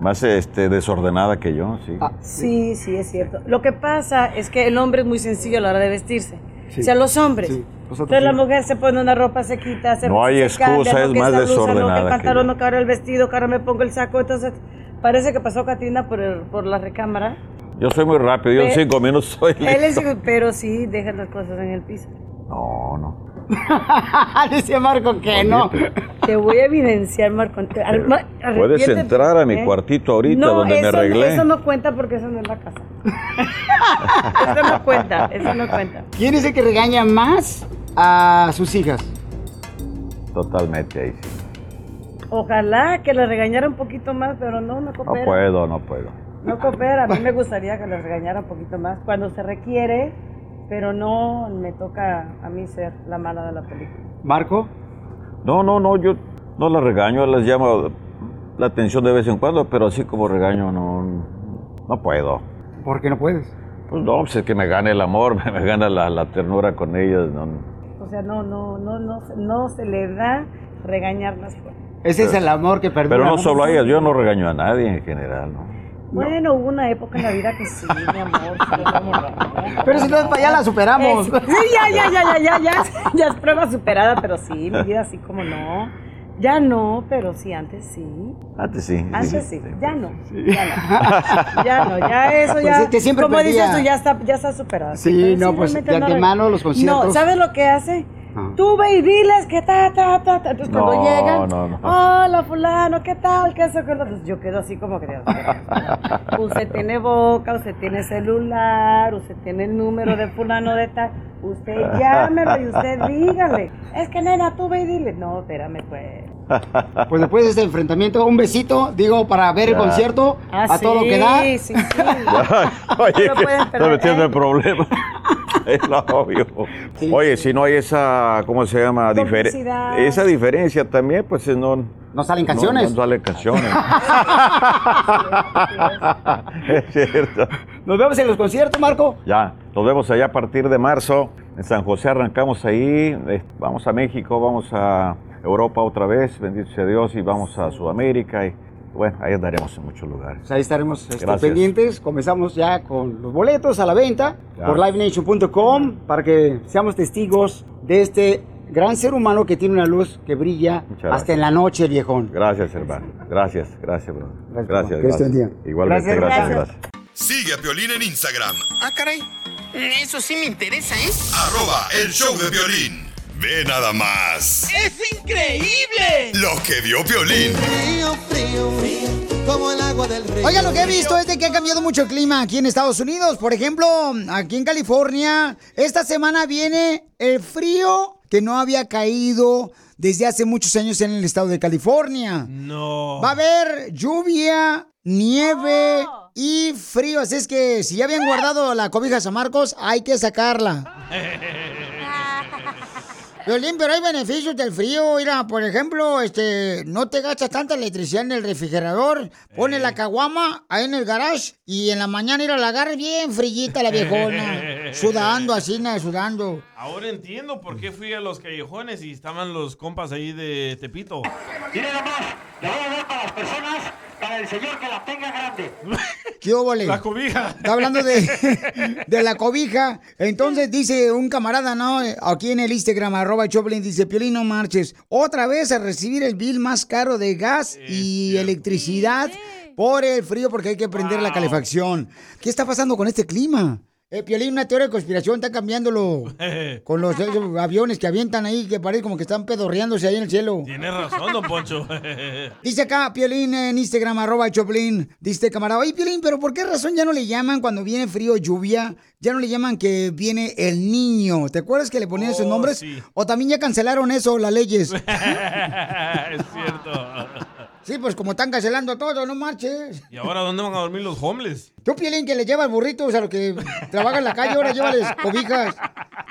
S17: más este, desordenada que yo, sí.
S18: Ah, Sí, sí, es cierto. Lo que pasa es que el hombre es muy sencillo a la hora de vestirse.
S17: Sí.
S18: O sea, los hombres.
S17: Sí,
S18: Entonces la
S17: sí.
S18: mujer se pone una ropa, se quita, se
S17: No hay
S18: se cambia,
S17: excusa,
S18: no
S17: es más
S18: blusa, no que
S17: desordenada
S18: el
S17: que
S18: pantalón, no que ahora el vestido, que ahora me pongo el saco. Entonces, parece que pasó Katrina por, el- por la recámara.
S17: Yo soy muy rápido, yo en cinco minutos soy
S18: Él es,
S17: listo.
S18: pero sí, deja las cosas en el piso.
S17: No, no.
S6: Dice Marco que no.
S18: Te voy a evidenciar, Marco.
S17: Puedes entrar a mi
S18: ¿eh?
S17: cuartito ahorita
S18: No,
S17: donde me arreglé.
S18: Eso no cuenta porque eso no es la casa. eso no cuenta, eso no cuenta.
S6: ¿Quién es el que regaña más a sus hijas?
S17: Totalmente ahí sí.
S18: Ojalá que le regañara un poquito más, pero no, no
S17: No
S18: coopera.
S17: puedo, no puedo.
S18: No coopera. A mí me gustaría que le regañara un poquito más cuando se requiere, pero no me toca a mí ser la mala de la película.
S6: ¿Marco?
S17: No, no, no, yo no las regaño, les llamo la atención de vez en cuando, pero así como regaño no, no puedo.
S6: ¿Por qué no puedes?
S17: Pues no, pues es que me gana el amor, me gana la, la ternura con ellas. No,
S18: O sea, no, no, no, no, se- no se le da regañarlas. fuera.
S6: Ese es el amor que perdura.
S17: pero no solo a ellas, yo no regaño a nadie en general, ¿no?
S18: Bueno, hubo una época en la vida que sí, mi amor. sí,
S6: Pero si no, ya la superamos.
S18: Es- sí, ya, ya, ya, ya, ya, ya, ya es prueba superada, pero sí, mi vida así como no. Ya no, pero sí, antes sí.
S17: Antes sí.
S18: Antes sí, ya no. Ya no, ya no, ya eso
S6: Pues
S18: ya.
S6: es que siempre
S18: como
S6: perdía.
S18: dices tú, ya está, ya está superado.
S6: Sí, no, pues, de
S18: no
S6: antemano los conciertos.
S18: No, ¿sabes lo que hace?
S6: Ah.
S18: Tú ve y diles que ta, ta, ta, ta. Entonces cuando llegan,
S17: no, no.
S18: hola fulano, ¿qué tal? ¿Qué. Entonces yo quedo así como que, Dios usted tiene boca, usted tiene celular, usted tiene el número de fulano de tal. Usted llámelo y usted dígale. Es que nena, tú ve y dile. No, espérame pues.
S6: Pues después de este enfrentamiento, un besito, digo, para ver el concierto
S18: Ah,
S6: a todo lo que da.
S18: Sí, sí.
S17: Oye,
S18: No
S17: que metiendo
S18: ¿eh?
S17: en problemas. es lo obvio. Oye, si no hay esa, ¿cómo se llama? Difer-
S18: Complicidad.
S17: esa diferencia también, pues no...
S6: No salen canciones.
S17: No, no salen canciones. es cierto.
S6: Nos vemos en los conciertos, Marco.
S17: Ya, nos vemos allá a partir de marzo. En San José arrancamos ahí. eh, Vamos a México, vamos a Europa otra vez, bendito sea Dios, y vamos a Sudamérica. Y bueno, ahí andaremos en muchos lugares.
S6: Ahí estaremos este,
S17: Gracias.
S6: pendientes. Comenzamos ya con los boletos a la venta
S17: Ya.
S6: por livenation.com para que seamos testigos de este gran ser humano que tiene una luz que brilla hasta en la noche, viejón.
S17: Gracias, hermano. Gracias, gracias, bro. Gracias,
S6: Que Dios te bendiga.
S17: Igualmente,
S6: Gracias,
S17: gracias, gracias.
S1: Sigue a Piolín en Instagram,
S5: Ah, caray. Eso sí me interesa, ¿eh?
S1: arroba el show de violín. Ve nada más
S5: ¡Es increíble!
S1: lo que vio Piolín.
S3: Frío, frío, frío, como el agua del río.
S6: Oigan, lo que he visto es de que ha cambiado mucho el clima aquí en Estados Unidos. Por ejemplo, aquí en California, esta semana viene el frío que no había caído desde hace muchos años en el estado de California.
S7: No.
S6: Va a haber lluvia, nieve y frío. Así es que si ya habían guardado la cobija San Marcos, hay que sacarla. Violín, pero hay beneficios del frío. Mira, por ejemplo, este, no te gastas tanta electricidad en el refrigerador. Pones la caguama ahí en el garage y en la mañana ir a la agarre bien frillita la viejona. sudando así, na, sudando.
S7: Ahora entiendo por qué fui a los callejones y estaban los compas ahí de Tepito.
S19: Mire nomás, le voy a dar para las personas, para el señor que la tenga grande.
S6: ¿Qué óvole?
S7: La cobija.
S6: Está hablando de, de la cobija. Entonces dice un camarada, ¿no? Aquí en el Instagram, arroba Choplin, dice, Piolín, no marches. Otra vez a recibir el bill más caro de gas y electricidad por el frío porque hay que prender la calefacción. ¿Qué está pasando con este clima? Eh, Piolín, una teoría de conspiración, está cambiándolo con los esos aviones que avientan ahí, que parece como que están pedorreándose ahí en el cielo.
S7: Tienes razón, don Poncho.
S6: Dice acá, Piolín, en Instagram, arroba Choplin. Dice camarada, oye, Piolín, pero ¿por qué razón ya no le llaman cuando viene frío lluvia? Ya no le llaman que viene el niño. ¿Te acuerdas que le ponían esos
S7: Oh,
S6: nombres?
S7: sí.
S6: O también ya cancelaron eso, las leyes.
S7: es cierto.
S6: Sí, pues como están cancelando todo, no marches.
S7: ¿Y ahora dónde van a dormir los homeless?
S6: Tú, Piolín, que le llevas burritos a los que trabajan en la calle, ahora llévales cobijas.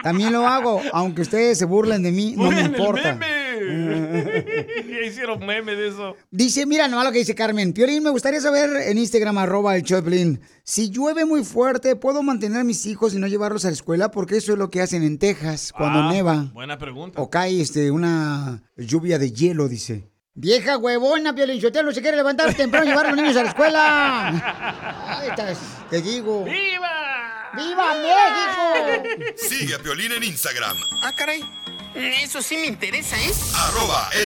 S6: También lo hago, aunque ustedes se burlen de mí, no me importa.
S7: meme. ya hicieron meme de eso.
S6: Dice, mira nomás lo que dice Carmen. Piolín, me gustaría saber en Instagram, arroba el Choplin. Si llueve muy fuerte, ¿puedo mantener a mis hijos y no llevarlos a la escuela? Porque eso es lo que hacen en Texas cuando
S7: Ah,
S6: neva.
S7: Buena pregunta.
S6: O cae este, una lluvia de hielo, dice. Vieja huevona, Piolín Sotelo, se quiere levantar temprano y llevar a los niños a la escuela. Ahí estás, te digo.
S7: ¡Viva!
S6: ¡Viva México!
S1: Sigue a Piolín en Instagram,
S5: Ah, caray. Eso sí me interesa, ¿eh?
S1: arroba el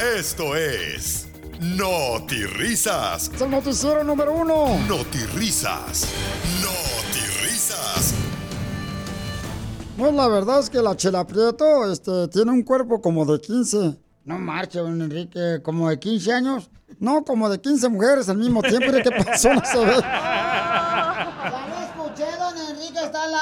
S1: Esto es Risas.
S6: Es el noticiero número uno.
S1: Risas. Risas.
S6: No, la verdad es que la Chela Prieto este, tiene un cuerpo como de 15. No marche, don Enrique, como de 15 años. No, como de 15 mujeres al mismo tiempo. Mire ¿Qué pasó? No se ve. Ya lo escuché, don Enrique, está al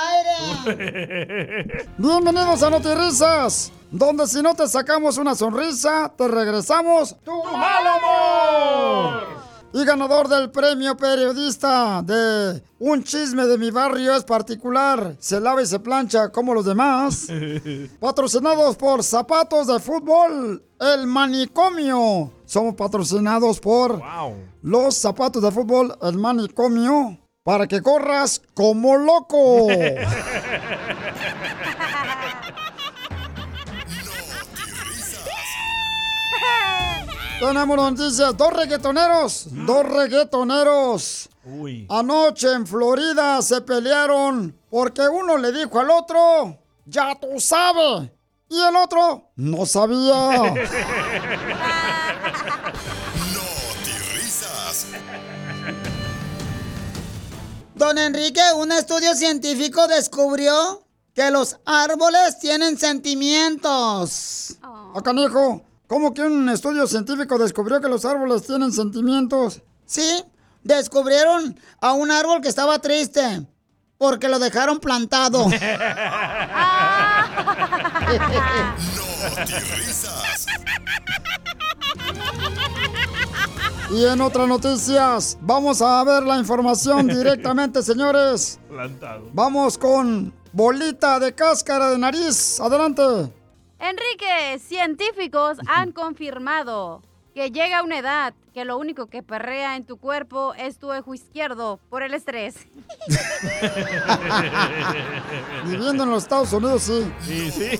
S6: aire. Bienvenidos a Notirrisas, donde si no te sacamos una sonrisa, te regresamos tu mal humor. Y ganador del premio periodista de Un chisme de mi barrio es particular, se lava y se plancha como los demás. Patrocinados por Zapatos de Fútbol, el manicomio. Somos patrocinados por los zapatos de fútbol, el manicomio, para que corras como loco. Tenemos noticias, dos reggaetoneros, dos reggaetoneros.
S7: Uy.
S6: Anoche en Florida se pelearon porque uno le dijo al otro, ya tú sabes, y el otro no sabía. Don Enrique, un estudio científico descubrió
S20: que los árboles tienen sentimientos.
S6: Acá, hijo, ¿cómo que un estudio científico descubrió que los árboles tienen sentimientos?
S20: Sí, descubrieron a un árbol que estaba triste porque lo dejaron plantado.
S1: risas.
S6: Y en otras noticias, vamos a ver la información directamente, señores.
S7: Plantado.
S6: Vamos con bolita de cáscara de nariz. Adelante.
S14: Enrique, científicos han confirmado que llega una edad que lo único que perrea en tu cuerpo es tu ojo izquierdo por el estrés.
S6: Viviendo en los Estados Unidos, sí.
S7: Sí, sí.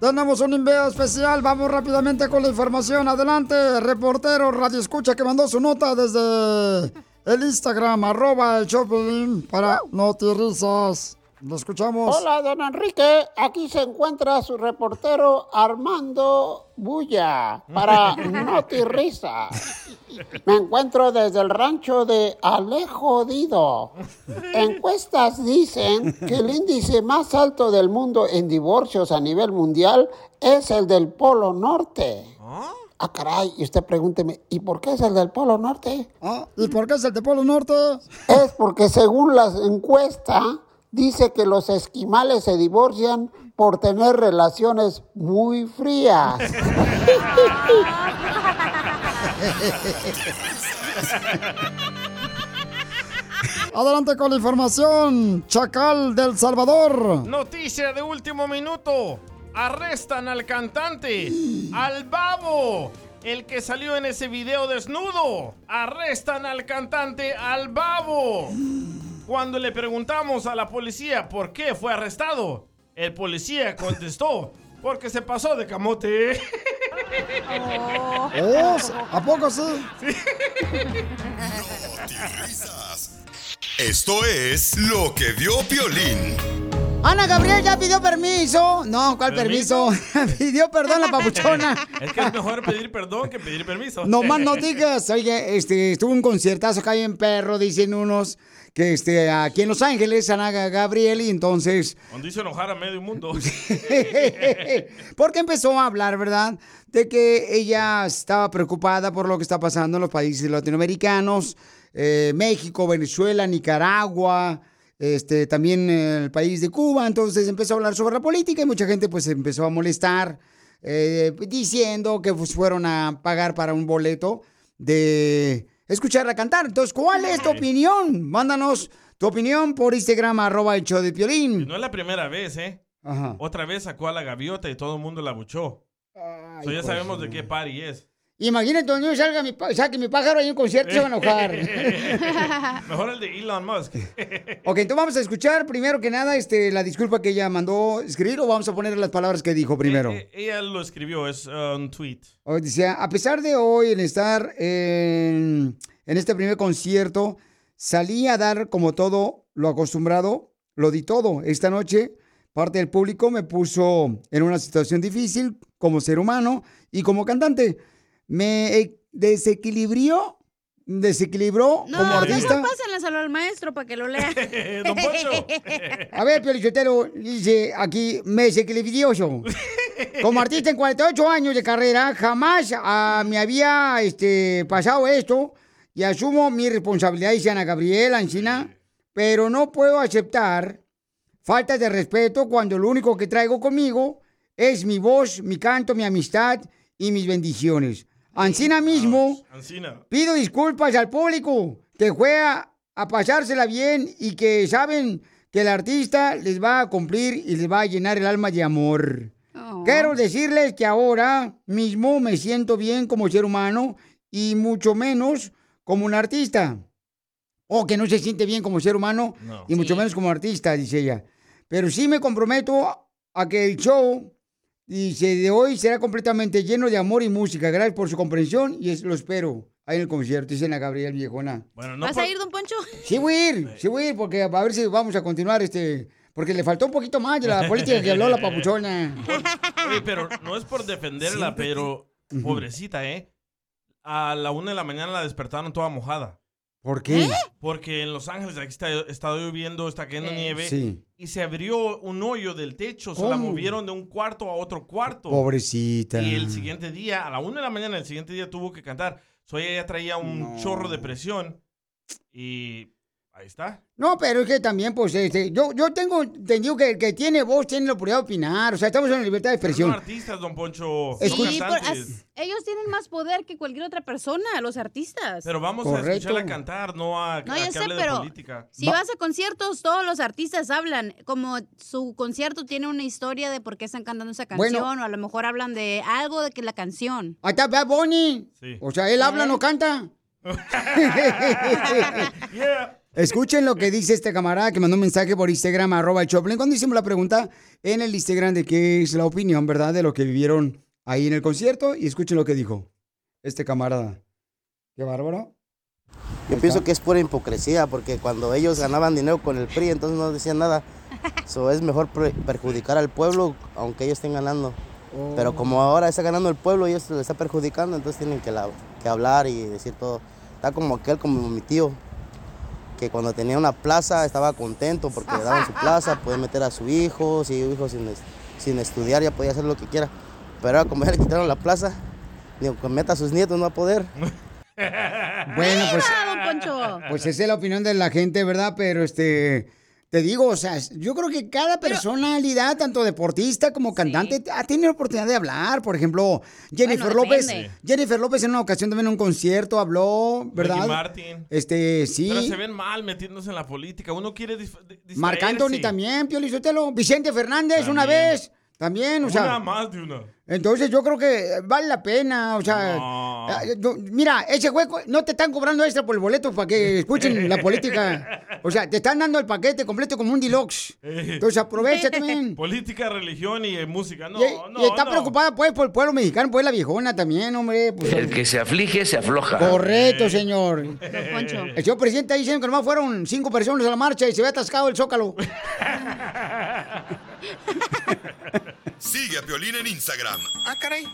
S6: Tenemos un envío especial. Vamos rápidamente con la información. Adelante, reportero Radio Escucha que mandó su nota desde el Instagram, arroba el Choplin para Notirrisas. Lo escuchamos.
S21: Hola, don Enrique. Aquí se encuentra su reportero Armando Bulla para Noti Risa. Me encuentro desde el rancho de Alejodido. Encuestas dicen que el índice más alto del mundo en divorcios a nivel mundial es el del Polo Norte. Ah, caray, y usted pregúnteme, ¿y por qué es el del Polo Norte?
S6: Ah, ¿Y por qué es el del Polo Norte?
S21: Es porque según las encuestas, dice que los esquimales se divorcian por tener relaciones muy frías.
S6: Adelante con la información. Chacal del Salvador.
S7: Noticia de último minuto. Arrestan al cantante, al babo, el que salió en ese video desnudo. Arrestan al cantante, al babo. Cuando le preguntamos a la policía por qué fue arrestado, el policía contestó, porque se pasó de camote.
S6: Oh, ¿A poco sí?
S1: Esto es lo que vio Piolín.
S20: Ana Gabriel ya pidió permiso. No, ¿cuál permiso? pidió perdón la papuchona.
S7: Es que es mejor pedir perdón que pedir permiso.
S6: No más no digas. Oye, este, estuvo un conciertazo acá en Perro, dicen unos, que este, aquí en Los Ángeles, Ana Gabriel, y entonces...
S7: Cuando hizo enojar a medio mundo.
S6: Porque empezó a hablar, ¿verdad? De que ella estaba preocupada por lo que está pasando en los países latinoamericanos, eh, México, Venezuela, Nicaragua, este, también el país de Cuba. Entonces empezó a hablar sobre la política y mucha gente pues empezó a molestar, eh, diciendo que pues, fueron a pagar para un boleto de escucharla cantar. Entonces, ¿cuál es tu opinión? Mándanos tu opinión por Instagram, arroba el show de Piolín.
S7: No es la primera vez, ¿eh?
S6: Ajá.
S7: Otra vez sacó a la gaviota y todo el mundo la buchó. So ya sabemos de qué party es.
S6: Imagínate, cuando yo salga mi, saque mi pájaro en un concierto, se va a enojar.
S7: Mejor el de Elon Musk.
S6: ok, entonces vamos a escuchar primero que nada este, la disculpa que ella mandó escribir o vamos a poner las palabras que dijo primero.
S7: Eh, eh, ella lo escribió, es uh, un tweet.
S6: O dice, a pesar de hoy en estar en, en este primer concierto, salí a dar como todo lo acostumbrado, lo di todo. Esta noche, parte del público me puso en una situación difícil como ser humano y como cantante. Me eh, desequilibrió, desequilibró
S14: No,
S6: como artista.
S14: pásenlaselo al maestro para que lo lea.
S7: Don Poncho.
S6: A ver, Piolichotero, dice aquí, me desequilibrió yo. Como artista en 48 años de carrera, jamás ah, me había este, pasado esto y asumo mi responsabilidad, dice Ana Gabriela Encina, pero no puedo aceptar falta de respeto cuando lo único que traigo conmigo es mi voz, mi canto, mi amistad y mis bendiciones. Ancina mismo,
S7: Ancina.
S6: Pido disculpas al público que juega a pasársela bien y que saben que el artista les va a cumplir y les va a llenar el alma de amor. Quiero decirles que ahora mismo me siento bien como ser humano y mucho menos como un artista. O que no se siente bien como ser humano
S7: No.
S6: y mucho menos como artista, dice ella. Pero sí me comprometo a que el show dice, de hoy será completamente lleno de amor y música. Gracias por su comprensión y es- lo espero ahí en el concierto, dice Ana Gabriel Viejona.
S7: Bueno,
S14: ¿Vas a ir, don Poncho?
S6: Sí voy a ir, sí voy a ir, porque a ver si vamos a continuar este... Porque le faltó un poquito más de la política que habló la papuchona.
S7: Oye, pero no es por defenderla,
S6: Siempre
S7: pero pobrecita, ¿eh? A la una de la mañana la despertaron toda mojada.
S6: ¿Por qué?
S7: Porque en Los Ángeles aquí está, está lloviendo, está cayendo nieve.
S6: Sí.
S7: Y se abrió un hoyo del techo. Se la movieron de un cuarto a otro cuarto.
S6: Pobrecita.
S7: Y el siguiente día, a la una de la mañana, el siguiente día tuvo que cantar. So ella ya traía un chorro de presión. Y ahí está.
S6: No, pero es que también, pues, este, yo, yo tengo entendido que el que tiene voz tiene la oportunidad de opinar. O sea, estamos en la libertad de
S7: Pero
S6: expresión.
S7: son artistas, don Poncho.
S6: Sí,
S7: son
S14: Sí, por-
S7: cantantes.
S14: as- ellos tienen más poder que cualquier otra persona, los artistas.
S7: Pero vamos a
S6: Correcto.
S7: escucharla cantar, no a,
S14: No,
S7: a
S14: yo
S7: que
S14: sé,
S7: hable de
S14: pero
S7: política.
S14: si vas a conciertos, todos los artistas hablan. Como su concierto tiene una historia de por qué están cantando esa
S6: Bueno.
S14: canción, o a lo mejor hablan de algo de que la canción.
S6: Ahí está Bad Bunny.
S7: Sí.
S6: O sea, él habla, no canta. Escuchen lo que dice este camarada que mandó un mensaje por Instagram, arroba el Choplin, cuando hicimos la pregunta en el Instagram de qué es la opinión, ¿verdad? De lo que vivieron ahí en el concierto. Y escuchen lo que dijo este camarada. Qué bárbaro.
S22: Yo pienso que es pura hipocresía, porque cuando ellos ganaban dinero con el PRI, entonces no decían nada. So, es mejor perjudicar al pueblo, aunque ellos estén ganando. Pero como ahora está ganando el pueblo y ellos le está perjudicando, entonces tienen que, la- que hablar y decir todo. Está como aquel, como mi tío, que cuando tenía una plaza estaba contento porque le daban su plaza, podía meter a su hijo, si su hijo sin, sin estudiar ya podía hacer lo que quiera. Pero ahora como ya le quitaron la plaza, digo, que meta a sus nietos no va a poder.
S6: Bueno, pues,
S14: don Poncho!
S6: pues esa es la opinión de la gente, ¿verdad? Pero este, te digo, o sea, yo creo que cada personalidad, tanto deportista como cantante, ha tenido oportunidad de hablar. Por ejemplo, Jennifer
S14: Bueno,
S6: López. Jennifer López en una ocasión también en un concierto habló, ¿verdad?
S7: Ricky Martin.
S6: Este, sí.
S7: Pero se ven mal metiéndose en la política. Uno quiere
S6: Marc. Anthony también, Pio Lizotelo. Vicente Fernández una vez. También, o sea.
S7: Una más de una.
S6: Entonces yo creo que vale la pena, o sea, eh, yo- mira, ese hueco no te están cobrando extra por el boleto para que escuchen la política. O sea, te están dando el paquete completo como un deluxe. Entonces aprovecha también.
S7: Política, religión y eh, música. No,
S6: y,
S7: no,
S6: y está
S7: no.
S6: preocupada pues por el pueblo mexicano, pues la viejona también, hombre. pues,
S23: El que se aflige, se afloja.
S6: Correcto, señor.
S14: Poncho.
S6: El señor presidente está diciendo que nomás fueron cinco personas a la marcha y se ve atascado el zócalo.
S1: Sigue a Piolín en Instagram,
S5: Ah, caray.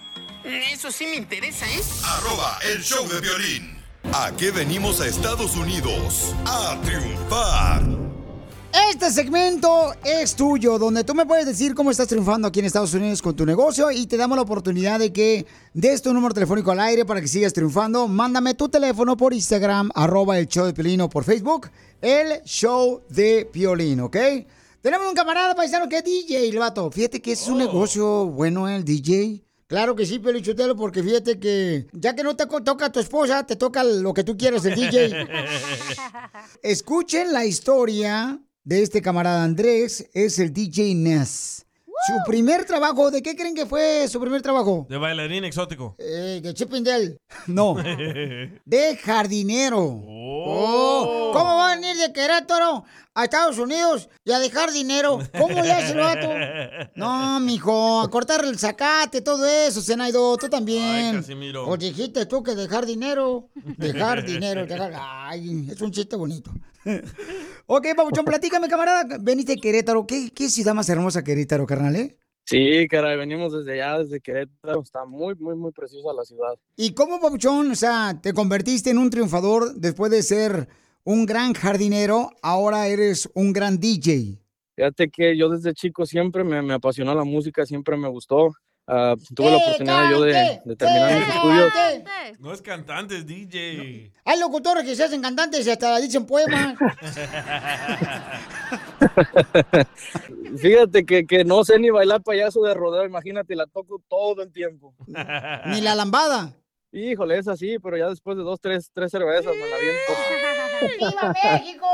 S5: Eso sí me interesa, ¿eh?
S1: arroba el show de violín. ¿A qué venimos a Estados Unidos? A triunfar.
S6: Este segmento es tuyo, donde tú me puedes decir cómo estás triunfando aquí en Estados Unidos con tu negocio y te damos la oportunidad de que des tu número telefónico al aire para que sigas triunfando. Mándame tu teléfono por Instagram, arroba el show de Piolín o por Facebook, el show de Piolín, ¿ok? Tenemos un camarada paisano que es DJ, el vato. Fíjate que es un negocio bueno el DJ. Claro que sí, Pelichotelo, porque fíjate que ya que no te toca a tu esposa, te toca lo que tú quieras, el DJ. Escuchen la historia de este camarada Andrés, es el DJ Ness. Su primer trabajo, ¿de qué creen que fue su primer trabajo?
S7: De bailarín exótico.
S6: Eh, de Chippendale. No, de jardinero. Oh, ¿Cómo va a venir de Querétaro a Estados Unidos y a dejar dinero? ¿Cómo le hace el vato? No, mijo, a cortar el zacate, todo eso, Zenaido, tú también.
S7: Ay, Casimiro.
S6: O dijiste tú que dejar dinero, dejar dinero, dejar... Ay, es un chiste bonito. Ok, Pabuchón, platícame, camarada. Veniste de Querétaro. ¿Qué, qué ciudad más hermosa Querétaro, carnal, eh?
S24: Sí, caray, venimos desde allá, desde Querétaro. Está muy, muy, muy preciosa la ciudad.
S6: ¿Y cómo, Pabuchón, o sea, te convertiste en un triunfador después de ser un gran jardinero? Ahora eres un gran DJ.
S24: Fíjate que yo desde chico siempre me, me apasionó la música, siempre me gustó. Ah, tuve la
S6: ¡Que
S24: oportunidad yo de, terminar mis
S6: ¡Que
S24: estudios.
S7: No es cantante, es DJ.
S6: Hay locutores que se hacen cantantes y hasta dicen poemas.
S24: Fíjate que, que no sé ni bailar payaso de rodeo, imagínate, la toco todo el tiempo.
S6: Ni la lambada.
S24: Híjole, es así, pero ya después de dos, tres, tres cervezas me la aviento.
S6: ¡Viva México!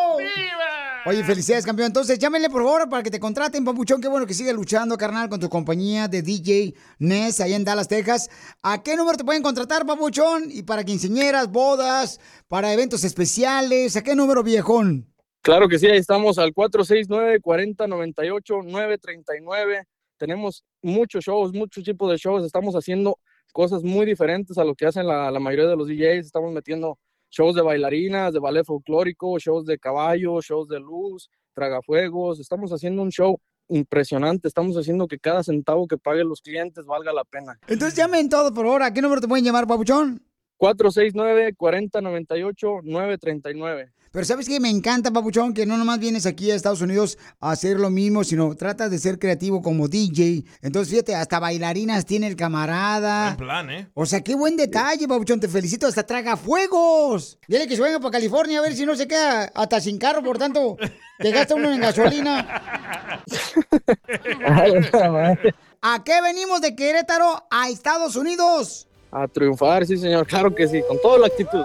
S6: Oye, felicidades, campeón. Entonces, llámenle, por favor, para que te contraten, Papuchón. Qué bueno que sigue luchando, carnal, con tu compañía de DJ Ness, allá en Dallas, Texas. ¿A qué número te pueden contratar, Papuchón? Y para quinceañeras, bodas, para eventos especiales. ¿A qué número, viejón?
S24: Claro que sí, ahí estamos al 469-4098-939. Tenemos muchos shows, muchos tipos de shows. Estamos haciendo cosas muy diferentes a lo que hacen la mayoría de los DJs. Estamos metiendo shows de bailarinas, de ballet folclórico, shows de caballo, shows de luz, tragafuegos. Estamos haciendo un show impresionante. Estamos haciendo que cada centavo que paguen los clientes valga la pena.
S6: Entonces, llamen todo, por favor. ¿A qué número te pueden llamar, Papuchón?
S24: 469-4098-939.
S6: Pero sabes que me encanta, Papuchón, que no nomás vienes aquí a Estados Unidos a hacer lo mismo, sino tratas de ser creativo como DJ. Entonces, fíjate, hasta bailarinas tiene el camarada.
S7: En plan, ¿eh?
S6: O sea, qué buen detalle, Papuchón, te felicito, hasta traga fuegos. Dile que se venga para California a ver si no se queda hasta sin carro, por tanto, que gasta uno en gasolina. ¿A qué venimos de Querétaro a Estados Unidos?
S24: A triunfar, sí, señor. Claro que sí, con toda la actitud.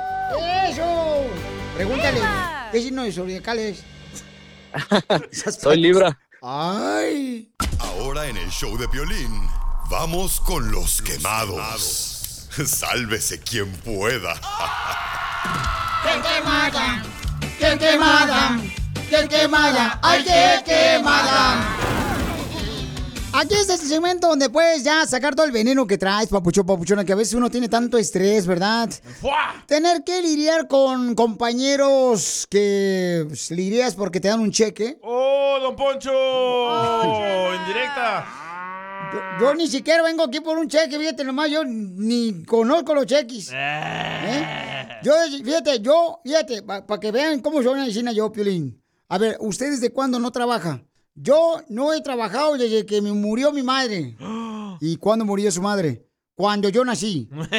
S6: ¡Eso! Pregúntale, ¿qué signo de zodiacal es?
S24: Soy Libra.
S6: ¡Ay!
S1: Ahora en el show de Piolín, vamos con los quemados. Sálvese quien pueda.
S6: ¡Qué quemada! ¡Qué quemada! ¡Qué quemada! ¡Ay, qué quemada! Aquí es este segmento donde puedes ya sacar todo el veneno que traes, papucho, papuchona, que a veces uno tiene tanto estrés, ¿verdad? Tener que lidiar con compañeros que pues, lidias porque te dan un cheque.
S7: ¡Oh, don Poncho! ¡Indirecta!
S6: Yo, yo ni siquiera vengo aquí por un cheque, fíjate nomás, yo ni conozco los cheques. ¿Eh? Yo, fíjate, yo, fíjate, para que vean cómo soy una vecina yo, Piolín. A ver, ¿usted desde cuándo no trabaja? Yo no he trabajado desde que me murió mi madre. ¿Y cuándo murió su madre? Cuando yo nací.
S25: What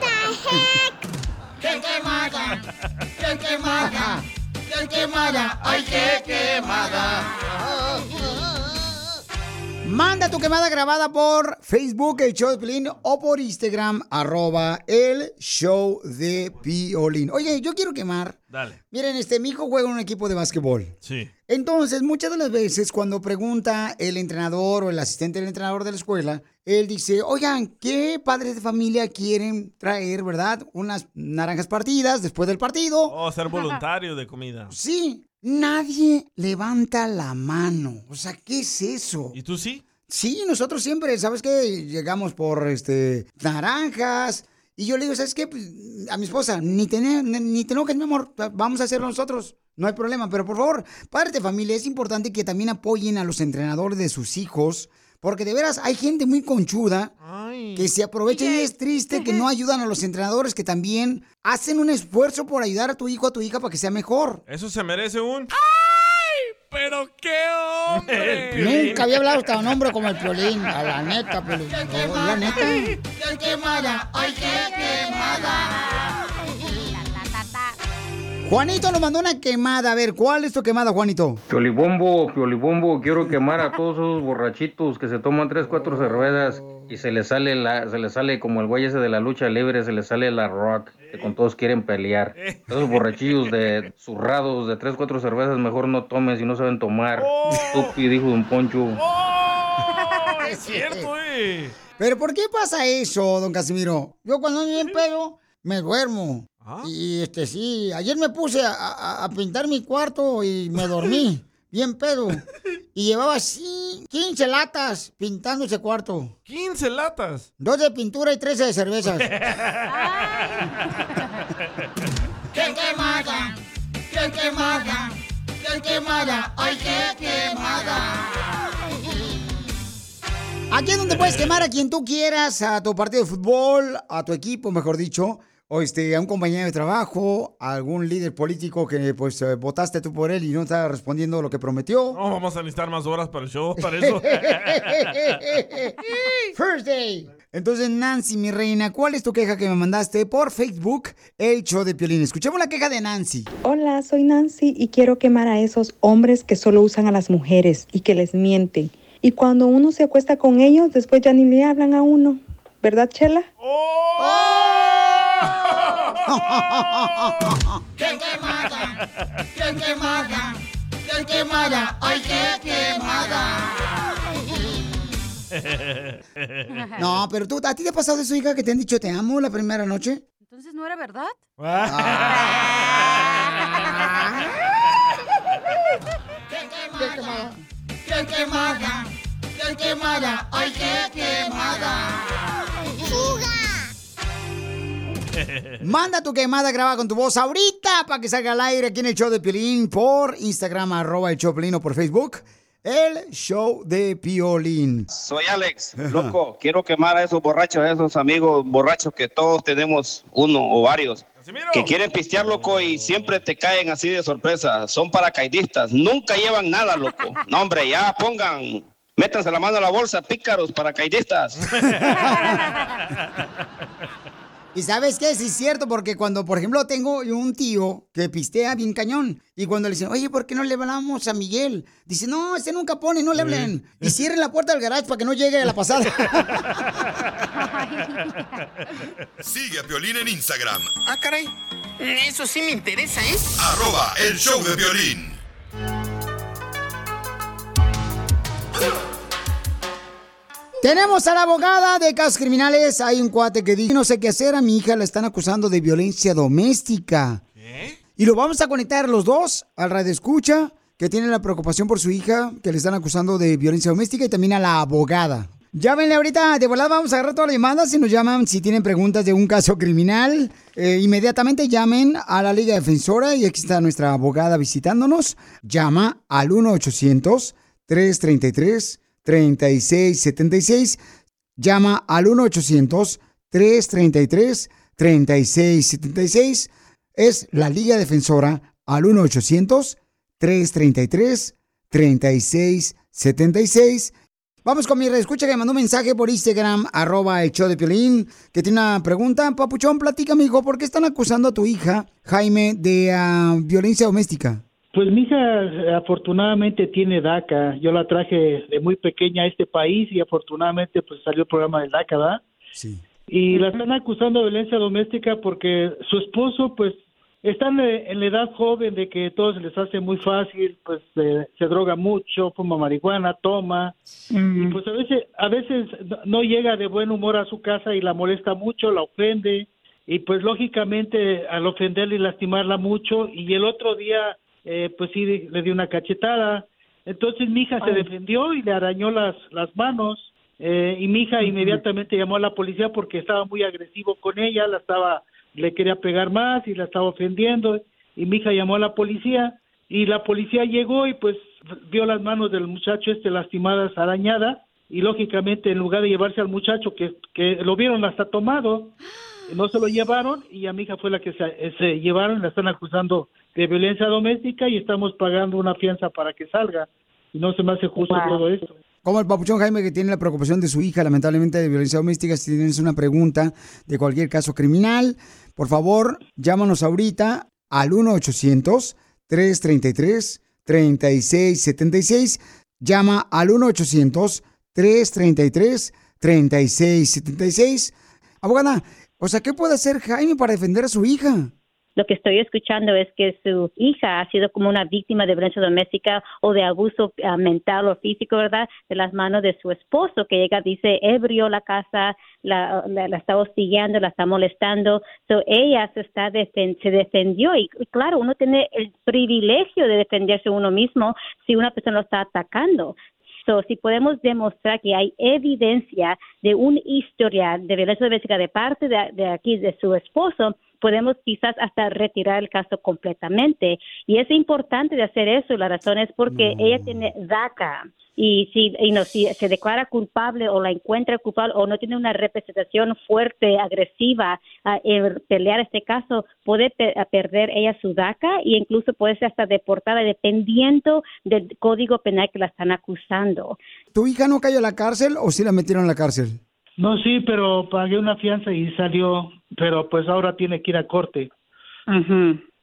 S25: the heck?
S6: ¡Qué quemada! ¡Qué quemada! ¡Qué quemada! ¡Ay, qué quemada! Manda tu quemada grabada por Facebook, el show de Piolín, o por Instagram, arroba el show de Piolín. Oye, yo quiero quemar.
S7: Dale.
S6: Miren, este, mi hijo juega en un equipo de básquetbol.
S7: Sí.
S6: Entonces, muchas de las veces cuando pregunta el entrenador o el asistente del entrenador de la escuela, él dice, oigan, ¿qué padres de familia quieren traer, verdad? Unas naranjas partidas después del partido.
S7: Oh, ser voluntario de comida.
S6: Sí, nadie levanta la mano. O sea, ¿qué es eso?
S7: ¿Y tú sí?
S6: Sí, nosotros siempre, ¿sabes qué? Llegamos por este naranjas. Y yo le digo, ¿sabes qué? Pues, a mi esposa, ni te, ni, te enojes, mi amor, vamos a hacerlo nosotros. No hay problema, pero por favor, padre de familia, es importante que también apoyen a los entrenadores de sus hijos, porque de veras hay gente muy conchuda que se aprovecha y es triste que no ayudan a los entrenadores que también hacen un esfuerzo por ayudar a tu hijo o a tu hija para que sea mejor.
S7: Eso se merece un... ¡Ay! ¡Pero qué hombre!
S6: Nunca había hablado tan hombre como el Piolín, a la neta, Piolín. La neta. ¡Qué quemada! ¡Ay, qué quemada! Juanito nos mandó una quemada. A ver, ¿cuál es tu quemada, Juanito?
S26: Piolibombo, piolibombo, quiero quemar a todos esos borrachitos que se toman tres, cuatro cervezas y se les sale la, se les sale como el güey ese de la lucha libre, se les sale la rock, que con todos quieren pelear. Esos borrachillos de zurrados de tres, cuatro cervezas, mejor no tomes si no saben tomar. Estúpido, dijo Don Poncho.
S7: es cierto, eh.
S6: Pero ¿por qué pasa eso, don Casimiro? Yo cuando ando bien pedo, me duermo. Y este sí, ayer me puse a, a- a pintar mi cuarto y me dormí, bien pedo. Y llevaba así 15 latas pintando ese cuarto.
S7: ¿15 latas?
S6: Dos de pintura y 13 de cervezas. ¡Qué quemada! ¡Qué quemada! ¡Qué quemada! ¡Ay, qué quemada! Aquí es donde puedes quemar a quien tú quieras, a tu partido de fútbol, a tu equipo, mejor dicho, o este, a un compañero de trabajo, a algún líder político que pues eh, votaste tú por él y no está respondiendo lo que prometió.
S7: No, vamos a necesitar más horas para el show, para eso.
S6: First day. Entonces, Nancy, mi reina, ¿cuál es tu queja que me mandaste por Facebook, el show de Piolín? Escuchemos la queja de Nancy.
S27: Hola, soy Nancy y quiero quemar a esos hombres que solo usan a las mujeres y que les mienten. Y cuando uno se acuesta con ellos, después ya ni le hablan a uno. ¿Verdad, Chela?
S6: ¡Qué quemada! ¡Qué quemada! ¡Qué quemada! ¡Ay, qué quemada! No, pero tú, ¿a ti te ha pasado eso, hija, que te han dicho te amo la primera noche?
S14: Entonces no era verdad.
S6: ¡Qué quemada! ¡Qué quemada! ¡Qué quemada! ¡Ay, qué quemada! Manda tu quemada grabada con tu voz ahorita para que salga al aire aquí en el show de Piolín por Instagram, arroba el show de Piolín, o por Facebook. el show de Piolín.
S28: Soy Alex, loco, quiero quemar a esos borrachos, a esos amigos borrachos que todos tenemos, uno o varios, que quieren pistear, loco, y siempre te caen así de sorpresa. Son paracaidistas, nunca llevan nada, loco. No, hombre, ya pongan, métanse la mano a la bolsa, pícaros, paracaidistas.
S6: Y sabes qué, sí es cierto, porque cuando, por ejemplo, tengo un tío que pistea bien cañón, y cuando le dicen, oye, ¿por qué no le hablamos a Miguel? Dice, no, ese nunca pone, no le hablen. Y cierren la puerta del garage para que no llegue a la pasada.
S1: Sigue a Piolín en Instagram,
S5: Ah, caray. Eso sí me interesa, ¿eh?
S1: arroba el show de violín.
S6: Tenemos a la abogada de casos criminales. Hay un cuate que dice, no sé qué hacer, a mi hija la están acusando de violencia doméstica. Y lo vamos a conectar los dos al radio escucha, que tiene la preocupación por su hija, que le están acusando de violencia doméstica, y también a la abogada. Llámenle ahorita, de volada vamos a agarrar todas las llamadas. Si nos llaman, si tienen preguntas de un caso criminal, eh, inmediatamente llamen a la Liga Defensora y aquí está nuestra abogada visitándonos. Llama al 1-800-333-3676. Llama al 1-800-333-3676. Es la Liga Defensora al 1-800-333-3676. Vamos con mi reescucha que me mandó un mensaje por Instagram, arroba el show de Piolín, que tiene una pregunta. Papuchón, platícame, hijo, ¿por qué están acusando a tu hija, Jaime, de ah, violencia doméstica?
S29: Pues mi hija afortunadamente tiene DACA. Yo la traje de muy pequeña a este país y afortunadamente pues salió el programa del DACA, ¿verdad?
S6: Sí.
S29: Y la están acusando de violencia doméstica porque su esposo pues están eh, en la edad joven de que todo se les hace muy fácil, pues eh, se droga mucho, fuma marihuana, toma y pues a veces a veces no- no llega de buen humor a su casa y la molesta mucho, la ofende y pues lógicamente al ofenderla y lastimarla mucho y el otro día eh, pues sí le dio una cachetada. Entonces mi hija se defendió y le arañó las las manos eh, y mi hija inmediatamente llamó a la policía porque estaba muy agresivo con ella la estaba le quería pegar más y la estaba ofendiendo y mi hija llamó a la policía y la policía llegó y pues vio las manos del muchacho este lastimadas arañadas y lógicamente en lugar de llevarse al muchacho que, que lo vieron hasta tomado no se lo llevaron y a mi hija fue la que se, se llevaron la están acusando de violencia doméstica y estamos pagando una fianza para que salga y no se me hace justo todo esto
S6: Como el papuchón Jaime que tiene la preocupación de su hija, lamentablemente de violencia doméstica, si tienes una pregunta de cualquier caso criminal, por favor, llámanos ahorita al 1-800-333-3676. Llama al 1-800-333-3676. Abogada, o sea, ¿qué puede hacer Jaime para defender a su hija?
S30: Lo que estoy escuchando es que su hija ha sido como una víctima de violencia doméstica o de abuso ah, mental o físico, ¿verdad? De las manos de su esposo, que llega, dice, ebrio la casa, la, la, está hostigando, la está molestando. So, ella se, está defen- se defendió y, claro, uno tiene el privilegio de defenderse uno mismo si una persona lo está atacando. So, si podemos demostrar que hay evidencia de un historial de violencia doméstica de parte de aquí, de su esposo, podemos quizás hasta retirar el caso completamente. Y es importante de hacer eso, la razón es porque ella tiene DACA. Y si, y no, si se declara culpable o la encuentra culpable o no tiene una representación fuerte, agresiva, a en pelear este caso, puede pe- perder ella su DACA e incluso puede ser hasta deportada dependiendo del código penal que la están acusando.
S6: ¿Tu hija no cayó a la cárcel o sí la metieron a la cárcel?
S29: No sí pero pagué una fianza y salió pero pues ahora tiene que ir a corte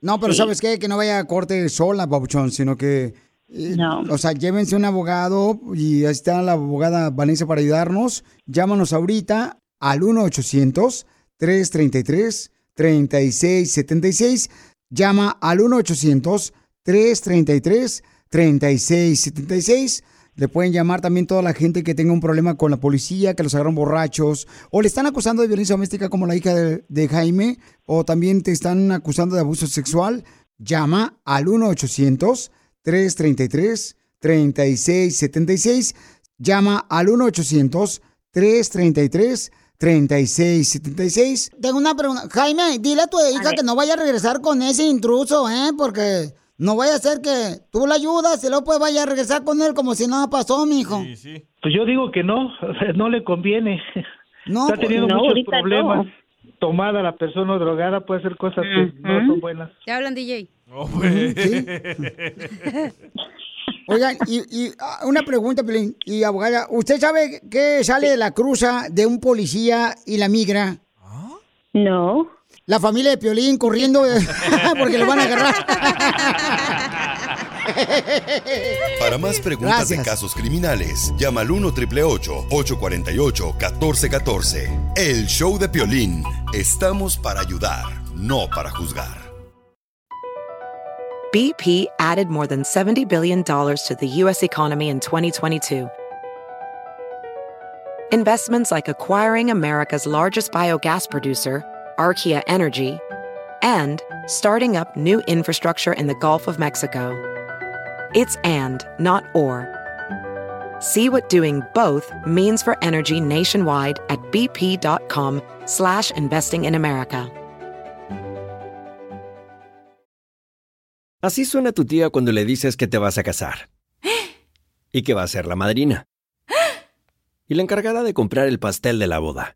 S6: No, pero
S29: Sí.
S6: ¿sabes qué? Que no vaya a corte sola, Pabuchón, sino que... eh, O sea, llévense un abogado y ahí está la abogada Valencia para ayudarnos. Llámanos ahorita al 1-800-333-3676. Llama al 1-800-333-3676. Le pueden llamar también toda la gente que tenga un problema con la policía, que los agarran borrachos, o le están acusando de violencia doméstica como la hija de, de Jaime, o también te están acusando de abuso sexual. Llama al 1-800-333-3676. Llama al 1-800-333-3676.
S31: Tengo una pregunta. Jaime, dile a tu hija que no vaya a regresar con ese intruso, ¿eh? Porque
S6: No vaya a ser que tú le ayudas y luego pues vaya a regresar con él como si nada pasó, mijo.
S29: Pues yo digo que no, no le conviene.
S6: No,
S29: Está teniendo
S6: pues, no,
S29: muchos problemas.
S6: no.
S29: Tomada la persona drogada puede hacer cosas que no son buenas.
S7: ¿Te hablan, DJ?
S6: Oigan, y, y, ah, una pregunta, Pelín, y abogada, ¿usted sabe qué sale de la cruza de un policía y la migra?
S30: No.
S6: La familia de Piolín corriendo eh, porque lo van a agarrar.
S1: Para más preguntas de
S6: Gracias.
S1: casos criminales, llama al 1 848 1414 El show de Piolín. Estamos para ayudar, no para juzgar.
S32: BP added more than $70 billion to the U.S. economy in 2022. Investments like acquiring America's largest biogas producer, Archaea Energy, and starting up new infrastructure in the Gulf of Mexico. It's and, not or. See what doing both means for energy nationwide at bp.com slash investing in America.
S33: Así suena tu tía cuando le dices que te vas a casar. Y que va a ser la madrina. Y la encargada de comprar el pastel de la boda.